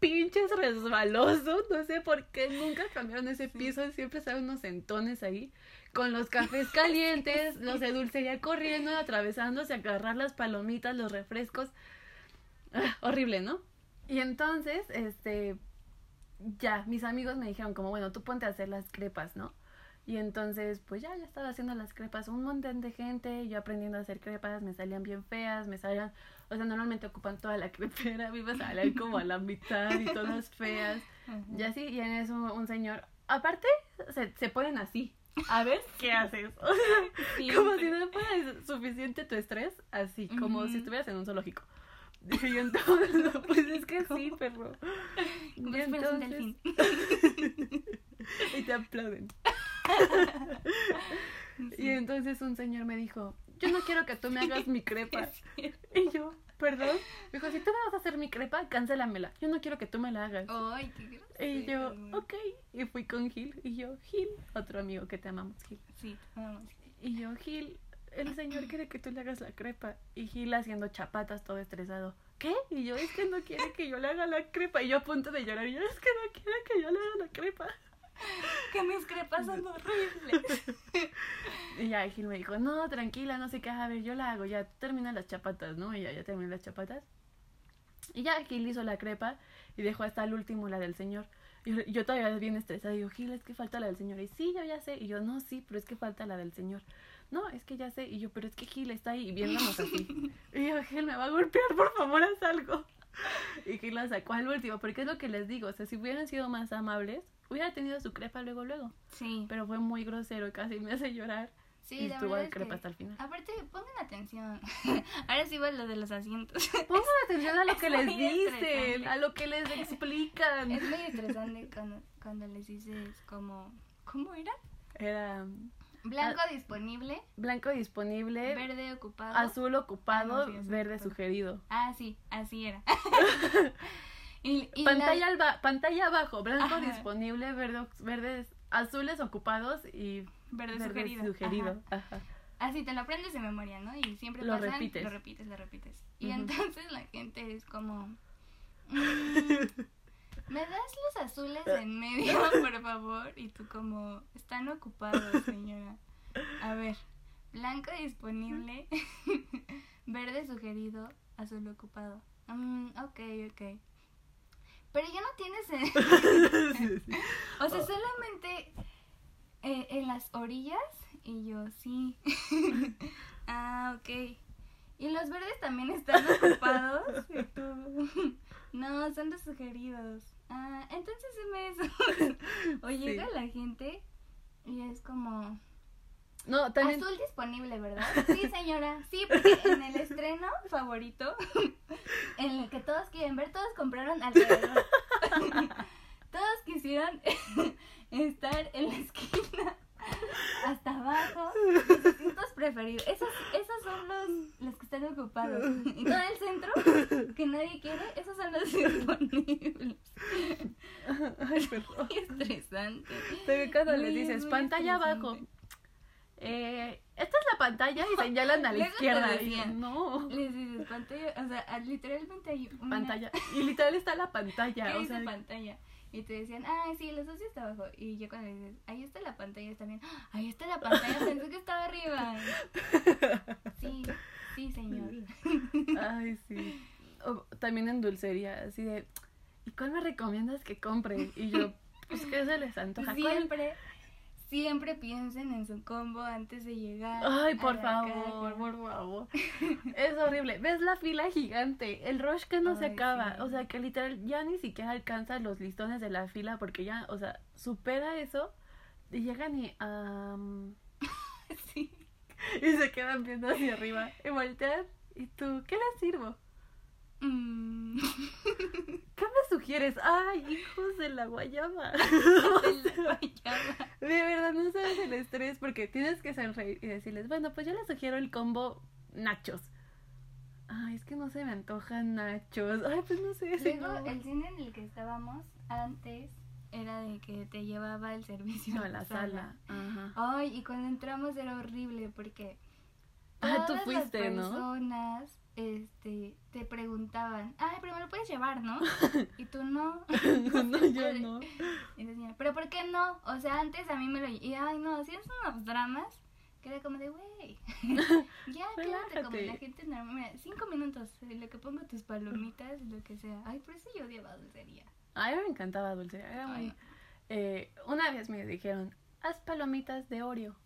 pinches resbaloso. [LAUGHS] No sé por qué nunca cambiaron ese piso. Siempre estaban unos sentones ahí. Con los cafés [LAUGHS] calientes, los de dulcería corriendo, atravesándose, agarrar las palomitas, los refrescos. Ah, horrible, ¿no? Y entonces, este, ya, mis amigos me dijeron como, bueno, tú ponte a hacer las crepas, ¿no? Y entonces, pues ya, ya estaba haciendo las crepas, un montón de gente, yo aprendiendo a hacer crepas, me salían bien feas, me salían, o sea, normalmente ocupan toda la [LAUGHS] crepera, me iba a salir como a la mitad y todas feas, Ujú. y así, y en eso un señor, aparte, se, se ponen así, a ver qué haces, [LAUGHS] o sea, como si no fuera suficiente tu estrés, así, como si estuvieras en un zoológico. Dije yo entonces, [LAUGHS] pues es que sí, perro. Como Y si fueras un entonces- delfín. [LAUGHS] y te aplauden. [LAUGHS] Y entonces un señor me dijo, yo no quiero que tú me hagas mi crepa. Y yo, perdón. Me dijo, si tú me vas a hacer mi crepa, cancélamela. Yo no quiero que tú me la hagas. Ay, qué grosero. Y yo, ok. Y fui con Gil. Y yo, Gil, otro amigo que te amamos, Gil. Sí, vamos. Y yo, Gil, el señor quiere que tú le hagas la crepa. Y Gil haciendo chapatas, todo estresado. ¿Qué? Y yo, es que no quiere que yo le haga la crepa. Y yo a punto de llorar. Y yo, es que no quiere que yo le haga la crepa. Que mis crepas son [LAUGHS] horribles. Y ya Gil me dijo, no, tranquila, no sé qué, a ver, yo la hago, ya termina las chapatas, ¿no? Y ya, ya terminé las chapatas. Y ya Gil hizo la crepa y dejó hasta el último la del señor. Y yo, yo todavía bien estresada, digo, Gil, es que falta la del señor. Y sí, yo ya sé. Y yo, no, sí, pero es que falta la del señor. No, es que ya sé. Y yo, pero es que Gil está ahí viéndonos así. [LAUGHS] Y yo, Gil, me va a golpear, por favor, haz algo. Y Gil la sacó al último, porque es lo que les digo, o sea, si hubieran sido más amables, hubiera tenido su crepa luego, luego. Sí, Pero fue muy grosero, casi me hace llorar. sí, y la estuvo verdad el es crepa que- hasta el final. Aparte, pongan atención. [LAUGHS] Ahora sí va lo de los asientos. Pongan [LAUGHS] atención a lo Es que les dicen, a lo que les explican. Es muy estresante cuando, cuando les dices como... ¿Cómo era? Era Blanco disponible, blanco disponible, verde ocupado. azul ocupado, Ah, no, sí, azul verde ocupado. sugerido. Ah, sí, así era. [LAUGHS] y, y Pantalla, la- alba- pantalla abajo, blanco Ajá. disponible, verde, verdes, azules ocupados y verde, verde sugerido. sugerido. Ajá. Ajá. Así te lo aprendes de memoria, ¿no? Y siempre Lo pasan, repites. lo repites, lo repites. Y entonces la gente es como... [LAUGHS] mm, ¿Me das los azules en medio, [LAUGHS] por favor? Y tú como... Están ocupados, señora. A ver. Blanco disponible. [LAUGHS] verde sugerido. Azul ocupado. Mm, ok, ok. Pero ya no tienes... [LAUGHS] O sea, solamente eh, en las orillas. Y yo, sí. ah, ok. Y los verdes también están ocupados. No, son los sugeridos. Ah, entonces dime eso. [LAUGHS] o llega la gente y es como... No, también. Azul disponible, ¿verdad? Sí, señora. Sí, porque en el estreno favorito, [LAUGHS] en el que todos quieren ver, todos compraron alrededor. [LAUGHS] todos quisieron estar en la esquina, hasta abajo, sus asientos preferidos. Esos, esos son los, los que están ocupados. Y todo el centro, que nadie quiere, esos son los disponibles. Ay, perdón. Qué estresante. Pero cuando les dices pantalla abajo, eh, esta es la pantalla y señalan a la [LAUGHS] te izquierda. Y no, Les dices pantalla, o sea, literalmente hay una pantalla. Y literal está la pantalla. ¿Qué O sea, pantalla? Y te decían, ah, sí, los socios está abajo. Y yo cuando dices, ahí está la pantalla, está bien. "Ah, Ahí está la pantalla, pensé que estaba arriba. [LAUGHS] Sí, sí, señor. Ay, sí. O también en dulcería, así de, ¿y cuál me recomiendas que compre? Y yo, pues, ¿qué se les antoja? ¿Cuál? Siempre, piensen en su combo antes de llegar. Ay, por favor, caja. por favor. Es horrible. ¿Ves la fila gigante? El rush que no se acaba. sí. O sea, que literal ya ni siquiera alcanza los listones de la fila porque ya, o sea, supera eso. Y llegan y... am, [LAUGHS] Sí. y se quedan viendo hacia arriba. Y voltean. ¿Y tú? ¿Qué les sirvo? Mm. [LAUGHS] ¿Qué me sugieres? ¡Ay, hijos de la guayaba! [LAUGHS] [LAUGHS] De la guayaba. De verdad, no sabes el estrés porque tienes que sonreír y decirles, bueno, pues yo les sugiero el combo nachos. Ay, es que no se me antojan nachos. Ay, pues no sé. Luego, no. el cine en el que estábamos antes era de que te llevaba el servicio No, a la sala. Ajá. Ay, y cuando entramos era horrible porque Ah, tú fuiste, las ¿no? Este, te preguntaban, ay, pero me lo puedes llevar, ¿no? [LAUGHS] Y tú no. [LAUGHS] no, [LAUGHS] yo no. Y decía, pero ¿por qué no? O sea, antes a mí me lo... Y ay, no, hacían unos dramas que era como de, güey, ya quédate como la gente normal. Mira, cinco minutos, en lo que pongo tus palomitas lo que sea. Ay, por eso yo odiaba dulcería. Ay, me encantaba dulce. Era muy... Eh, una vez me dijeron, haz palomitas de Oreo.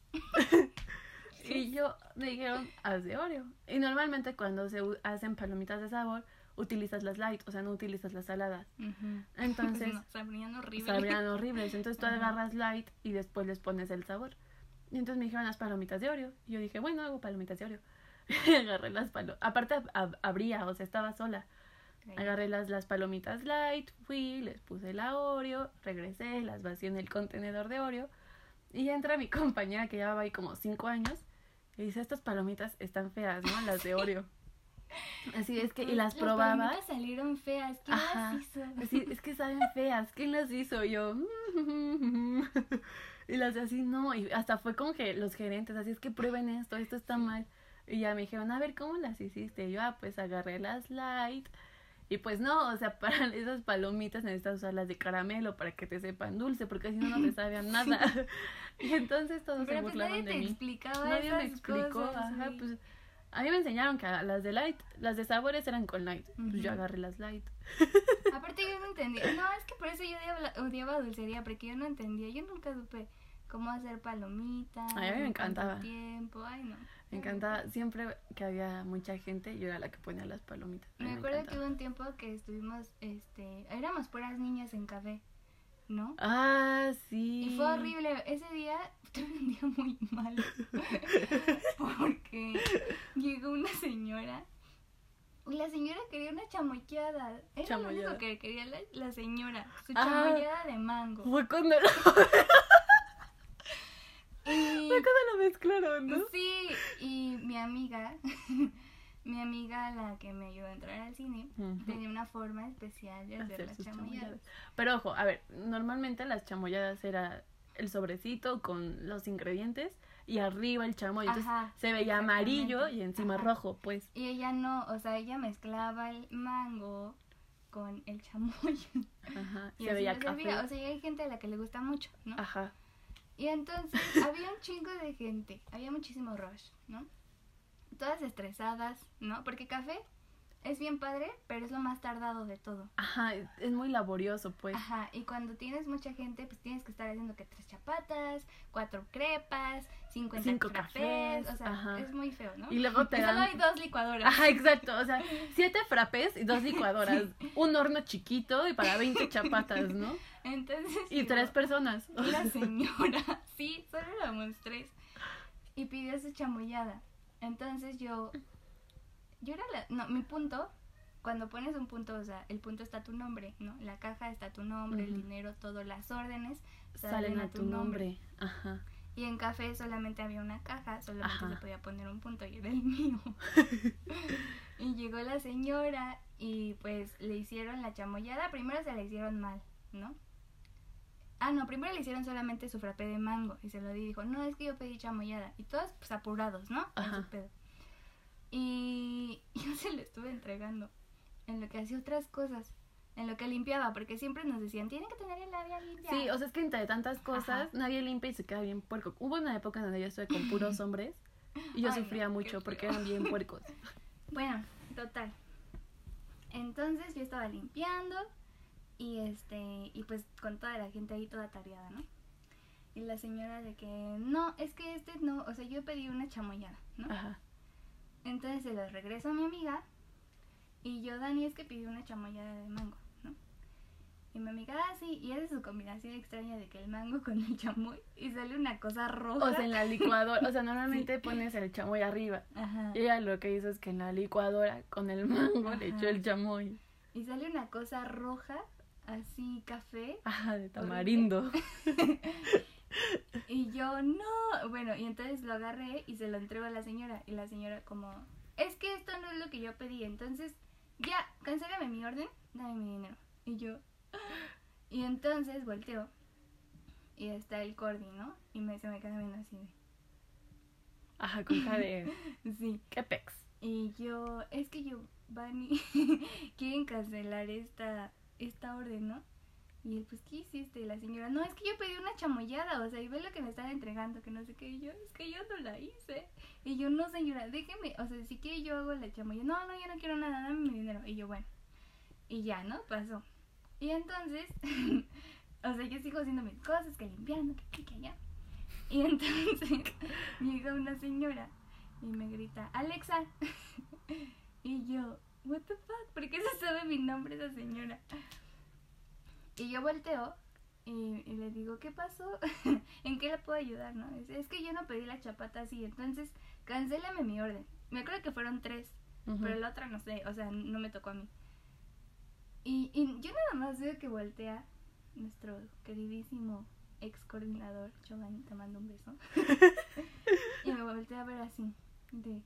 Y yo me dijeron, haz de Oreo. Y normalmente cuando se hacen palomitas de sabor, utilizas las light, o sea, no utilizas las saladas. ujú. Entonces, [LAUGHS] No, sabrían horrible. sabrían [LAUGHS] horribles. Entonces tú Ajá. agarras light y después les pones el sabor. Y entonces me dijeron, haz palomitas de Oreo. Y yo dije, bueno, hago palomitas de Oreo. Y [LAUGHS] agarré las palomitas. Aparte, ab- abría, o sea, estaba sola. Agarré las, las palomitas light, fui, les puse la Oreo, regresé, las vacié en el contenedor de Oreo. Y entra mi compañera que llevaba ahí como cinco años y dice, estas palomitas están feas, ¿no? Las de [LAUGHS] Oreo. Así es que, y las probaba. palomitas salieron feas. ¿Quién Ajá. las hizo? [LAUGHS] Así, es que saben feas, ¿quién las hizo? Y yo, [LAUGHS] y las así, no, y hasta fue como que los gerentes, así es que prueben esto, esto está mal. Y ya me dijeron, a ver, ¿cómo las hiciste? Y yo, ah, pues agarré las light. Y pues no, o sea, [LAUGHS] para esas palomitas necesitas usarlas de caramelo para que te sepan dulce, porque si no, no te [LAUGHS] sabían nada. [LAUGHS] Y entonces todos Pero se pues burlaban nadie de te mí. explicaba Nadie me esas explicó, cosas, ajá, sí. pues a mí me enseñaron que las de light, las de sabores eran con light. Pues yo agarré las light. Aparte yo no entendía. No, es que por eso yo odiaba, odiaba dulcería, porque yo no entendía. Yo nunca supe cómo hacer palomitas. Ay, a mí me encantaba. tiempo. Ay, no. Me encantaba, siempre que había mucha gente, yo era la que ponía las palomitas. Me acuerdo que hubo un tiempo que estuvimos, este, éramos puras niñas en café, ¿no? Ah, sí. Y fue horrible. Ese día [LAUGHS] tuve un día muy malo. [LAUGHS] Porque llegó una señora. Y la señora quería una chamoyada. Era Chamoyada. lo único que quería la, la señora. Su Ah. chamoyada de mango. Fue cuando [LAUGHS] Y, cuando lo mezclaron, ¿no? sí, y mi amiga, [LAUGHS] mi amiga, la que me ayudó a entrar al cine, tenía una forma especial de hacer, Hacer las chamoyadas. chamoyadas. Pero ojo, a ver, normalmente las chamoyadas era el sobrecito con los ingredientes y arriba el chamoy. Entonces Ajá, se veía amarillo y encima Ajá. rojo, pues. Y ella no, o sea, ella mezclaba el mango con el chamoy. Ajá. [LAUGHS] Y Se veía servía. café. O sea, hay gente a la que le gusta mucho, ¿no? Ajá. Y entonces [LAUGHS] había un chingo de gente, había muchísimo rush, ¿no? Todas estresadas, ¿no? Porque café es bien padre, pero es lo más tardado de todo. Ajá, es muy laborioso, pues. Ajá, y cuando tienes mucha gente, pues tienes que estar haciendo que tres chapatas, cuatro crepas, cincuenta Cinco cafés, cafés, o sea, ajá. es muy feo, ¿no? Y luego [LAUGHS] te Y solo dan hay dos licuadoras. Ajá, exacto. O sea, [LAUGHS] siete frapes y dos licuadoras. Un horno chiquito y para 20 [LAUGHS] chapatas, ¿no? Entonces, Y tres personas. La señora, sí, solo éramos tres. Y pidió su chamoyada. Entonces yo, yo era la, no, mi punto, cuando pones un punto, o sea, el punto está tu nombre, ¿no? La caja está tu nombre, el dinero, todo, las órdenes Salen a tu nombre. Ajá. Y en café solamente había una caja, solamente Ajá. se podía poner un punto y era el mío. [LAUGHS] y llegó la señora y pues le hicieron la chamoyada. Primero se la hicieron mal, ¿no? Ah, no, primero le hicieron solamente su frappé de mango y se lo di y dijo, no, es que yo pedí chamoyada. Y todos pues apurados, ¿no? En su pedo. Y [LAUGHS] yo se lo estuve entregando en lo que hacía otras cosas, en lo que limpiaba, porque siempre nos decían, tienen que tener el labial limpio. Sí, o sea, es que entre tantas cosas, Ajá. nadie limpia y se queda bien puerco. Hubo una época donde yo estuve con puros [LAUGHS] hombres y yo Ay, sufría mucho porque eran bien puercos. [LAUGHS] Bueno, total. Entonces yo estaba limpiando y este y pues con toda la gente ahí toda tareada, ¿no? Y la señora de que no, es que este no, o sea, yo pedí una chamoyada, ¿no? Ajá. Entonces se los regreso a mi amiga y yo, Dani, es que pedí una chamoyada de mango, ¿no? Y mi amiga, ah, sí, y hace su combinación extraña de que el mango [LAUGHS] con el chamoy y sale una cosa roja. O sea, en la licuadora, o sea, normalmente pones el chamoy arriba. Ajá. Y ella lo que hizo es que en la licuadora con el mango le echó el chamoy. Y sale una cosa roja, así café. Ajá, de tamarindo. [LAUGHS] [LAUGHS] [LAUGHS] Y yo, no. Bueno, y entonces lo agarré y se lo entrego a la señora. Y la señora como, es que esto no es lo que yo pedí. Entonces, ya, cancélame mi orden, dame mi dinero. Y yo, [GASPS] y entonces volteo. Y está el cordi, ¿no? Y me, se me queda viendo así Ajá, con de... de, [LAUGHS] sí. ¿Qué pex? Y yo, es que yo, Vani, [LAUGHS] quieren cancelar esta, esta orden, ¿no? Y él, pues, ¿qué hiciste? Y la señora, no, es que yo pedí una chamoyada, o sea, y ve lo que me están entregando, que no sé qué. Y yo, es que yo no la hice. Y yo, no, señora, déjeme, o sea, si quiere yo hago la chamoyada. No, no, yo no quiero nada, dame mi dinero. Y yo, bueno. Y ya, ¿no? Pasó. Y entonces, [LAUGHS] o sea, yo sigo haciendo mis cosas, que limpiando, que aquí, que allá. Y entonces [LAUGHS] llega una señora y me grita, Alexa. [LAUGHS] y yo, what the fuck, ¿por qué se sabe mi nombre esa señora? Y yo volteo y, y le digo, ¿qué pasó? [LAUGHS] ¿En qué le puedo ayudar? no Dice, es que yo no pedí la chapata así, entonces cancélame mi orden. Me acuerdo que fueron tres, pero la otra no sé, o sea, no me tocó a mí. Y, y yo nada más veo que voltea nuestro queridísimo ex coordinador, Giovanni, te mando un beso. [LAUGHS] y me voltea a ver así, de,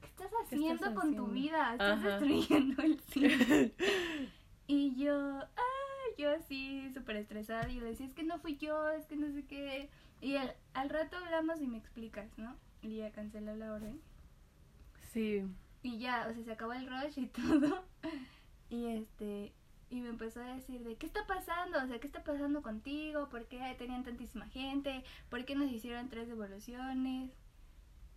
¿qué estás haciendo con tu vida? Estás Ajá. destruyendo el cine. [LAUGHS] y yo, ah, yo así súper estresada, y yo le decía, es que no fui yo, es que no sé qué. Y al, al rato hablamos y me explicas, ¿no? Y ya canceló la orden. Sí. Y ya, o sea, se acabó el rush y [LAUGHS] todo. Y este, y me empezó a decir de, ¿qué está pasando? O sea, ¿qué está pasando contigo? ¿Por qué tenían tantísima gente? ¿Por qué nos hicieron tres devoluciones?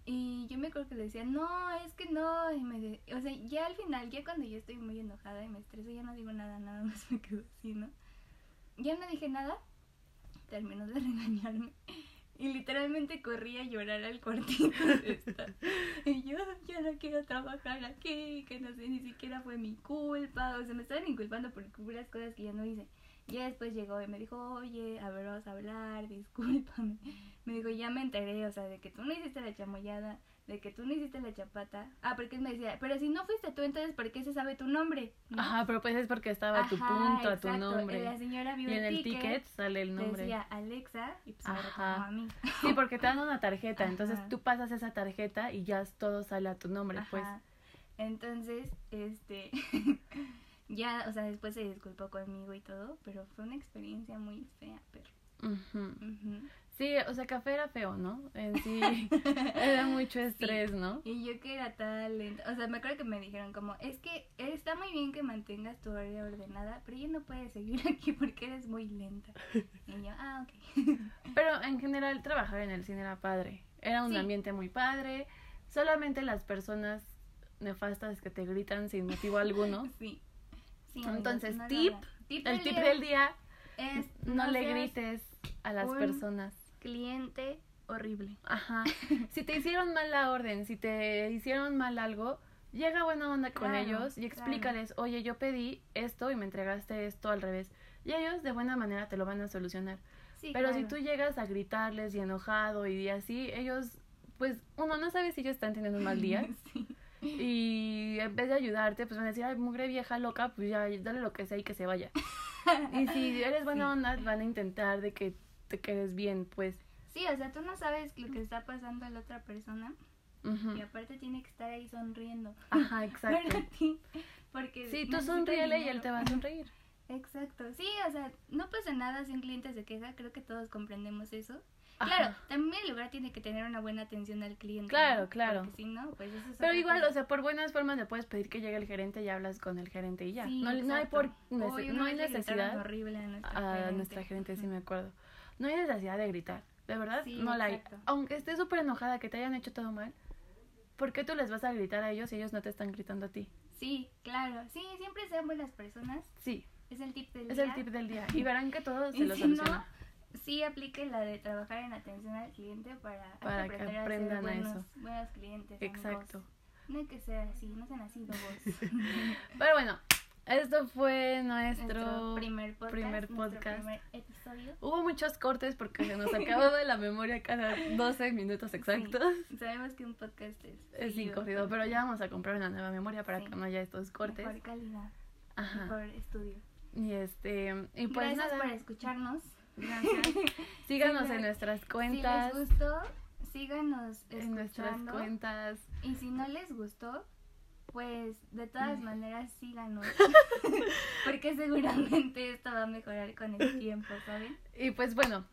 Y yo me acuerdo que le decía, no, es que no. Y me de- o sea, ya al final, ya cuando yo estoy muy enojada y me estreso, ya no digo nada, nada más me quedo así, ¿no? Ya no dije nada, terminó de [LAUGHS] regañarme. Y literalmente corrí a llorar al cuartito de estar. [LAUGHS] Y yo ya no quiero trabajar aquí, que no sé, ni siquiera fue mi culpa. O sea, me estaban inculpando por puras cosas que yo no hice. Ya después llegó y me dijo, oye, a ver, vamos a hablar, discúlpame. Me dijo, ya me enteré, o sea, de que tú no hiciste la chamoyada, de que tú no hiciste la chapata. Ah, porque él me decía, pero si no fuiste tú, entonces, ¿por qué se sabe tu nombre? ¿No? Ajá, pero pues es porque estaba a tu Ajá, punto, a tu nombre. La señora vio Y en el ticket, ticket sale el nombre. Decía Alexa y pues Ajá. reclamó a mí. Sí, porque te dan una tarjeta, entonces Ajá. tú pasas esa tarjeta y ya todo sale a tu nombre, pues. Ajá. Entonces, este, [LAUGHS] ya, o sea, después se disculpó conmigo y todo, pero fue una experiencia muy fea, pero... Ujú. ujú. Sí, o sea, café era feo, ¿no? En sí, [LAUGHS] era mucho estrés, ¿no? Y yo que era tan lenta, o sea, me acuerdo que me dijeron como, es que está muy bien que mantengas tu área ordenada, pero ya no puedes seguir [LAUGHS] aquí porque eres muy lenta. Y yo, ah, ok. [LAUGHS] Pero en general trabajar en el cine era padre. Era un Sí. ambiente muy padre. Solamente las personas nefastas que te gritan sin motivo alguno. Sí. Entonces, no tip, El tip del día, es no, le grites a las un- personas. Cliente horrible. Ajá. [LAUGHS] Si te hicieron mal la orden, si te hicieron mal algo, llega buena onda con Claro, ellos y claro. explícales, oye, yo pedí esto y me entregaste esto al revés. Y ellos de buena manera te lo van a solucionar. Sí, Pero si tú llegas a gritarles y enojado y así, ellos, pues uno no sabe si ellos están teniendo un mal día. [LAUGHS] Sí. Y en vez de ayudarte, pues van a decir, ay, mugre vieja loca, pues ya, dale lo que sea y que se vaya. [LAUGHS] Y si eres buena Sí. onda, van a intentar de que te quedes bien, pues. Sí, o sea, tú no sabes lo que está pasando a la otra persona y aparte tiene que estar ahí sonriendo Ajá, [LAUGHS] exacto. para ti. Porque Sí, tú sonríele y él te va a sonreír. [LAUGHS] Exacto, sí, o sea, no pasa nada si un cliente se queja, creo que todos comprendemos eso. Ajá. Claro, también el lugar tiene que tener una buena atención al cliente. Claro, ¿no? claro. Porque si no, pues eso es Pero igual, cosa. o sea, por buenas formas le puedes pedir que llegue el gerente y hablas con el gerente y ya. Sí, no, no hay por Hoy no hay necesidad horrible a nuestra a gerente. nuestra gerente, sí me acuerdo. No hay necesidad de gritar, de verdad, Sí, no la hay. Aunque estés súper enojada que te hayan hecho todo mal, ¿por qué tú les vas a gritar a ellos si ellos no te están gritando a ti? Sí, claro, sí, siempre sean buenas personas, Sí, es el tip del es día. el tip del día. [LAUGHS] Y verán que todo se Y lo si soluciona. no, sí aplique la de trabajar en atención al cliente para, Para que aprender aprendan a a ser buenos, eso. buenos clientes. amigos. Exacto. No hay que ser así, no sean así, bobos. [LAUGHS] Pero bueno, Esto fue nuestro, nuestro primer podcast. primer podcast. primer episodio. Hubo muchos cortes porque se nos acabó de la memoria cada 12 minutos exactos. Sí, sabemos que un podcast es. Es sin seguido, corrido, pero ya vamos a comprar una nueva memoria para Sí. que no haya estos cortes. Mejor calidad. Ajá. Mejor estudio. Y este, y pues Gracias nada, por escucharnos. [LAUGHS] Gracias. síganos Sí, en nuestras Si cuentas, les gustó, síganos en nuestras escuchando. cuentas. Y si no les gustó, pues de todas maneras síganos. [LAUGHS] [LAUGHS] Porque seguramente esto va a mejorar con el tiempo, ¿saben? Y pues bueno,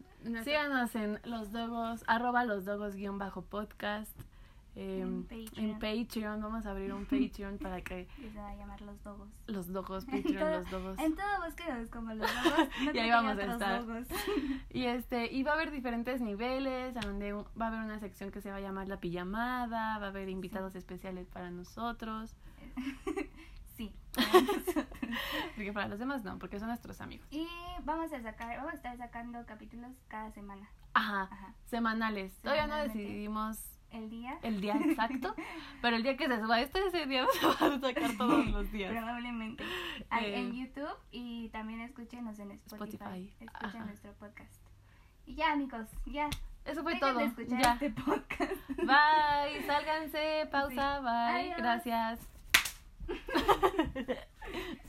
síganos en los dogos, arroba los dogos guion bajo podcast. Eh, En en Patreon. Patreon, vamos a abrir un [LAUGHS] Patreon para que Que se va a llamar Los Dogos. los dogos, [LAUGHS] Patreon, todo- los dogos. En todo búsquenos como Los Dogos. [LAUGHS] No Y ahí vamos a estar. Dogos. Y este, y va a haber diferentes niveles, a donde va a haber una sección que se va a llamar la pijamada, va a haber invitados especiales para nosotros, Sí. porque para los demás no, porque son nuestros amigos. Y vamos a sacar, vamos a estar sacando capítulos cada semana. Ajá, Ajá. semanales. Todavía no decidimos El día. el día exacto, [LAUGHS] pero el día que se suba este, ese día [LAUGHS] se va a sacar todos los días. Probablemente. Ahí Eh, en YouTube y también escúchenos en Spotify. Spotify, Escuchen ajá. nuestro podcast. Y ya, amigos, ya. Eso fue Dejen todo. de escuchar Ya. este podcast. Bye, sálganse, pausa, Sí. bye, Adiós. gracias. [LAUGHS]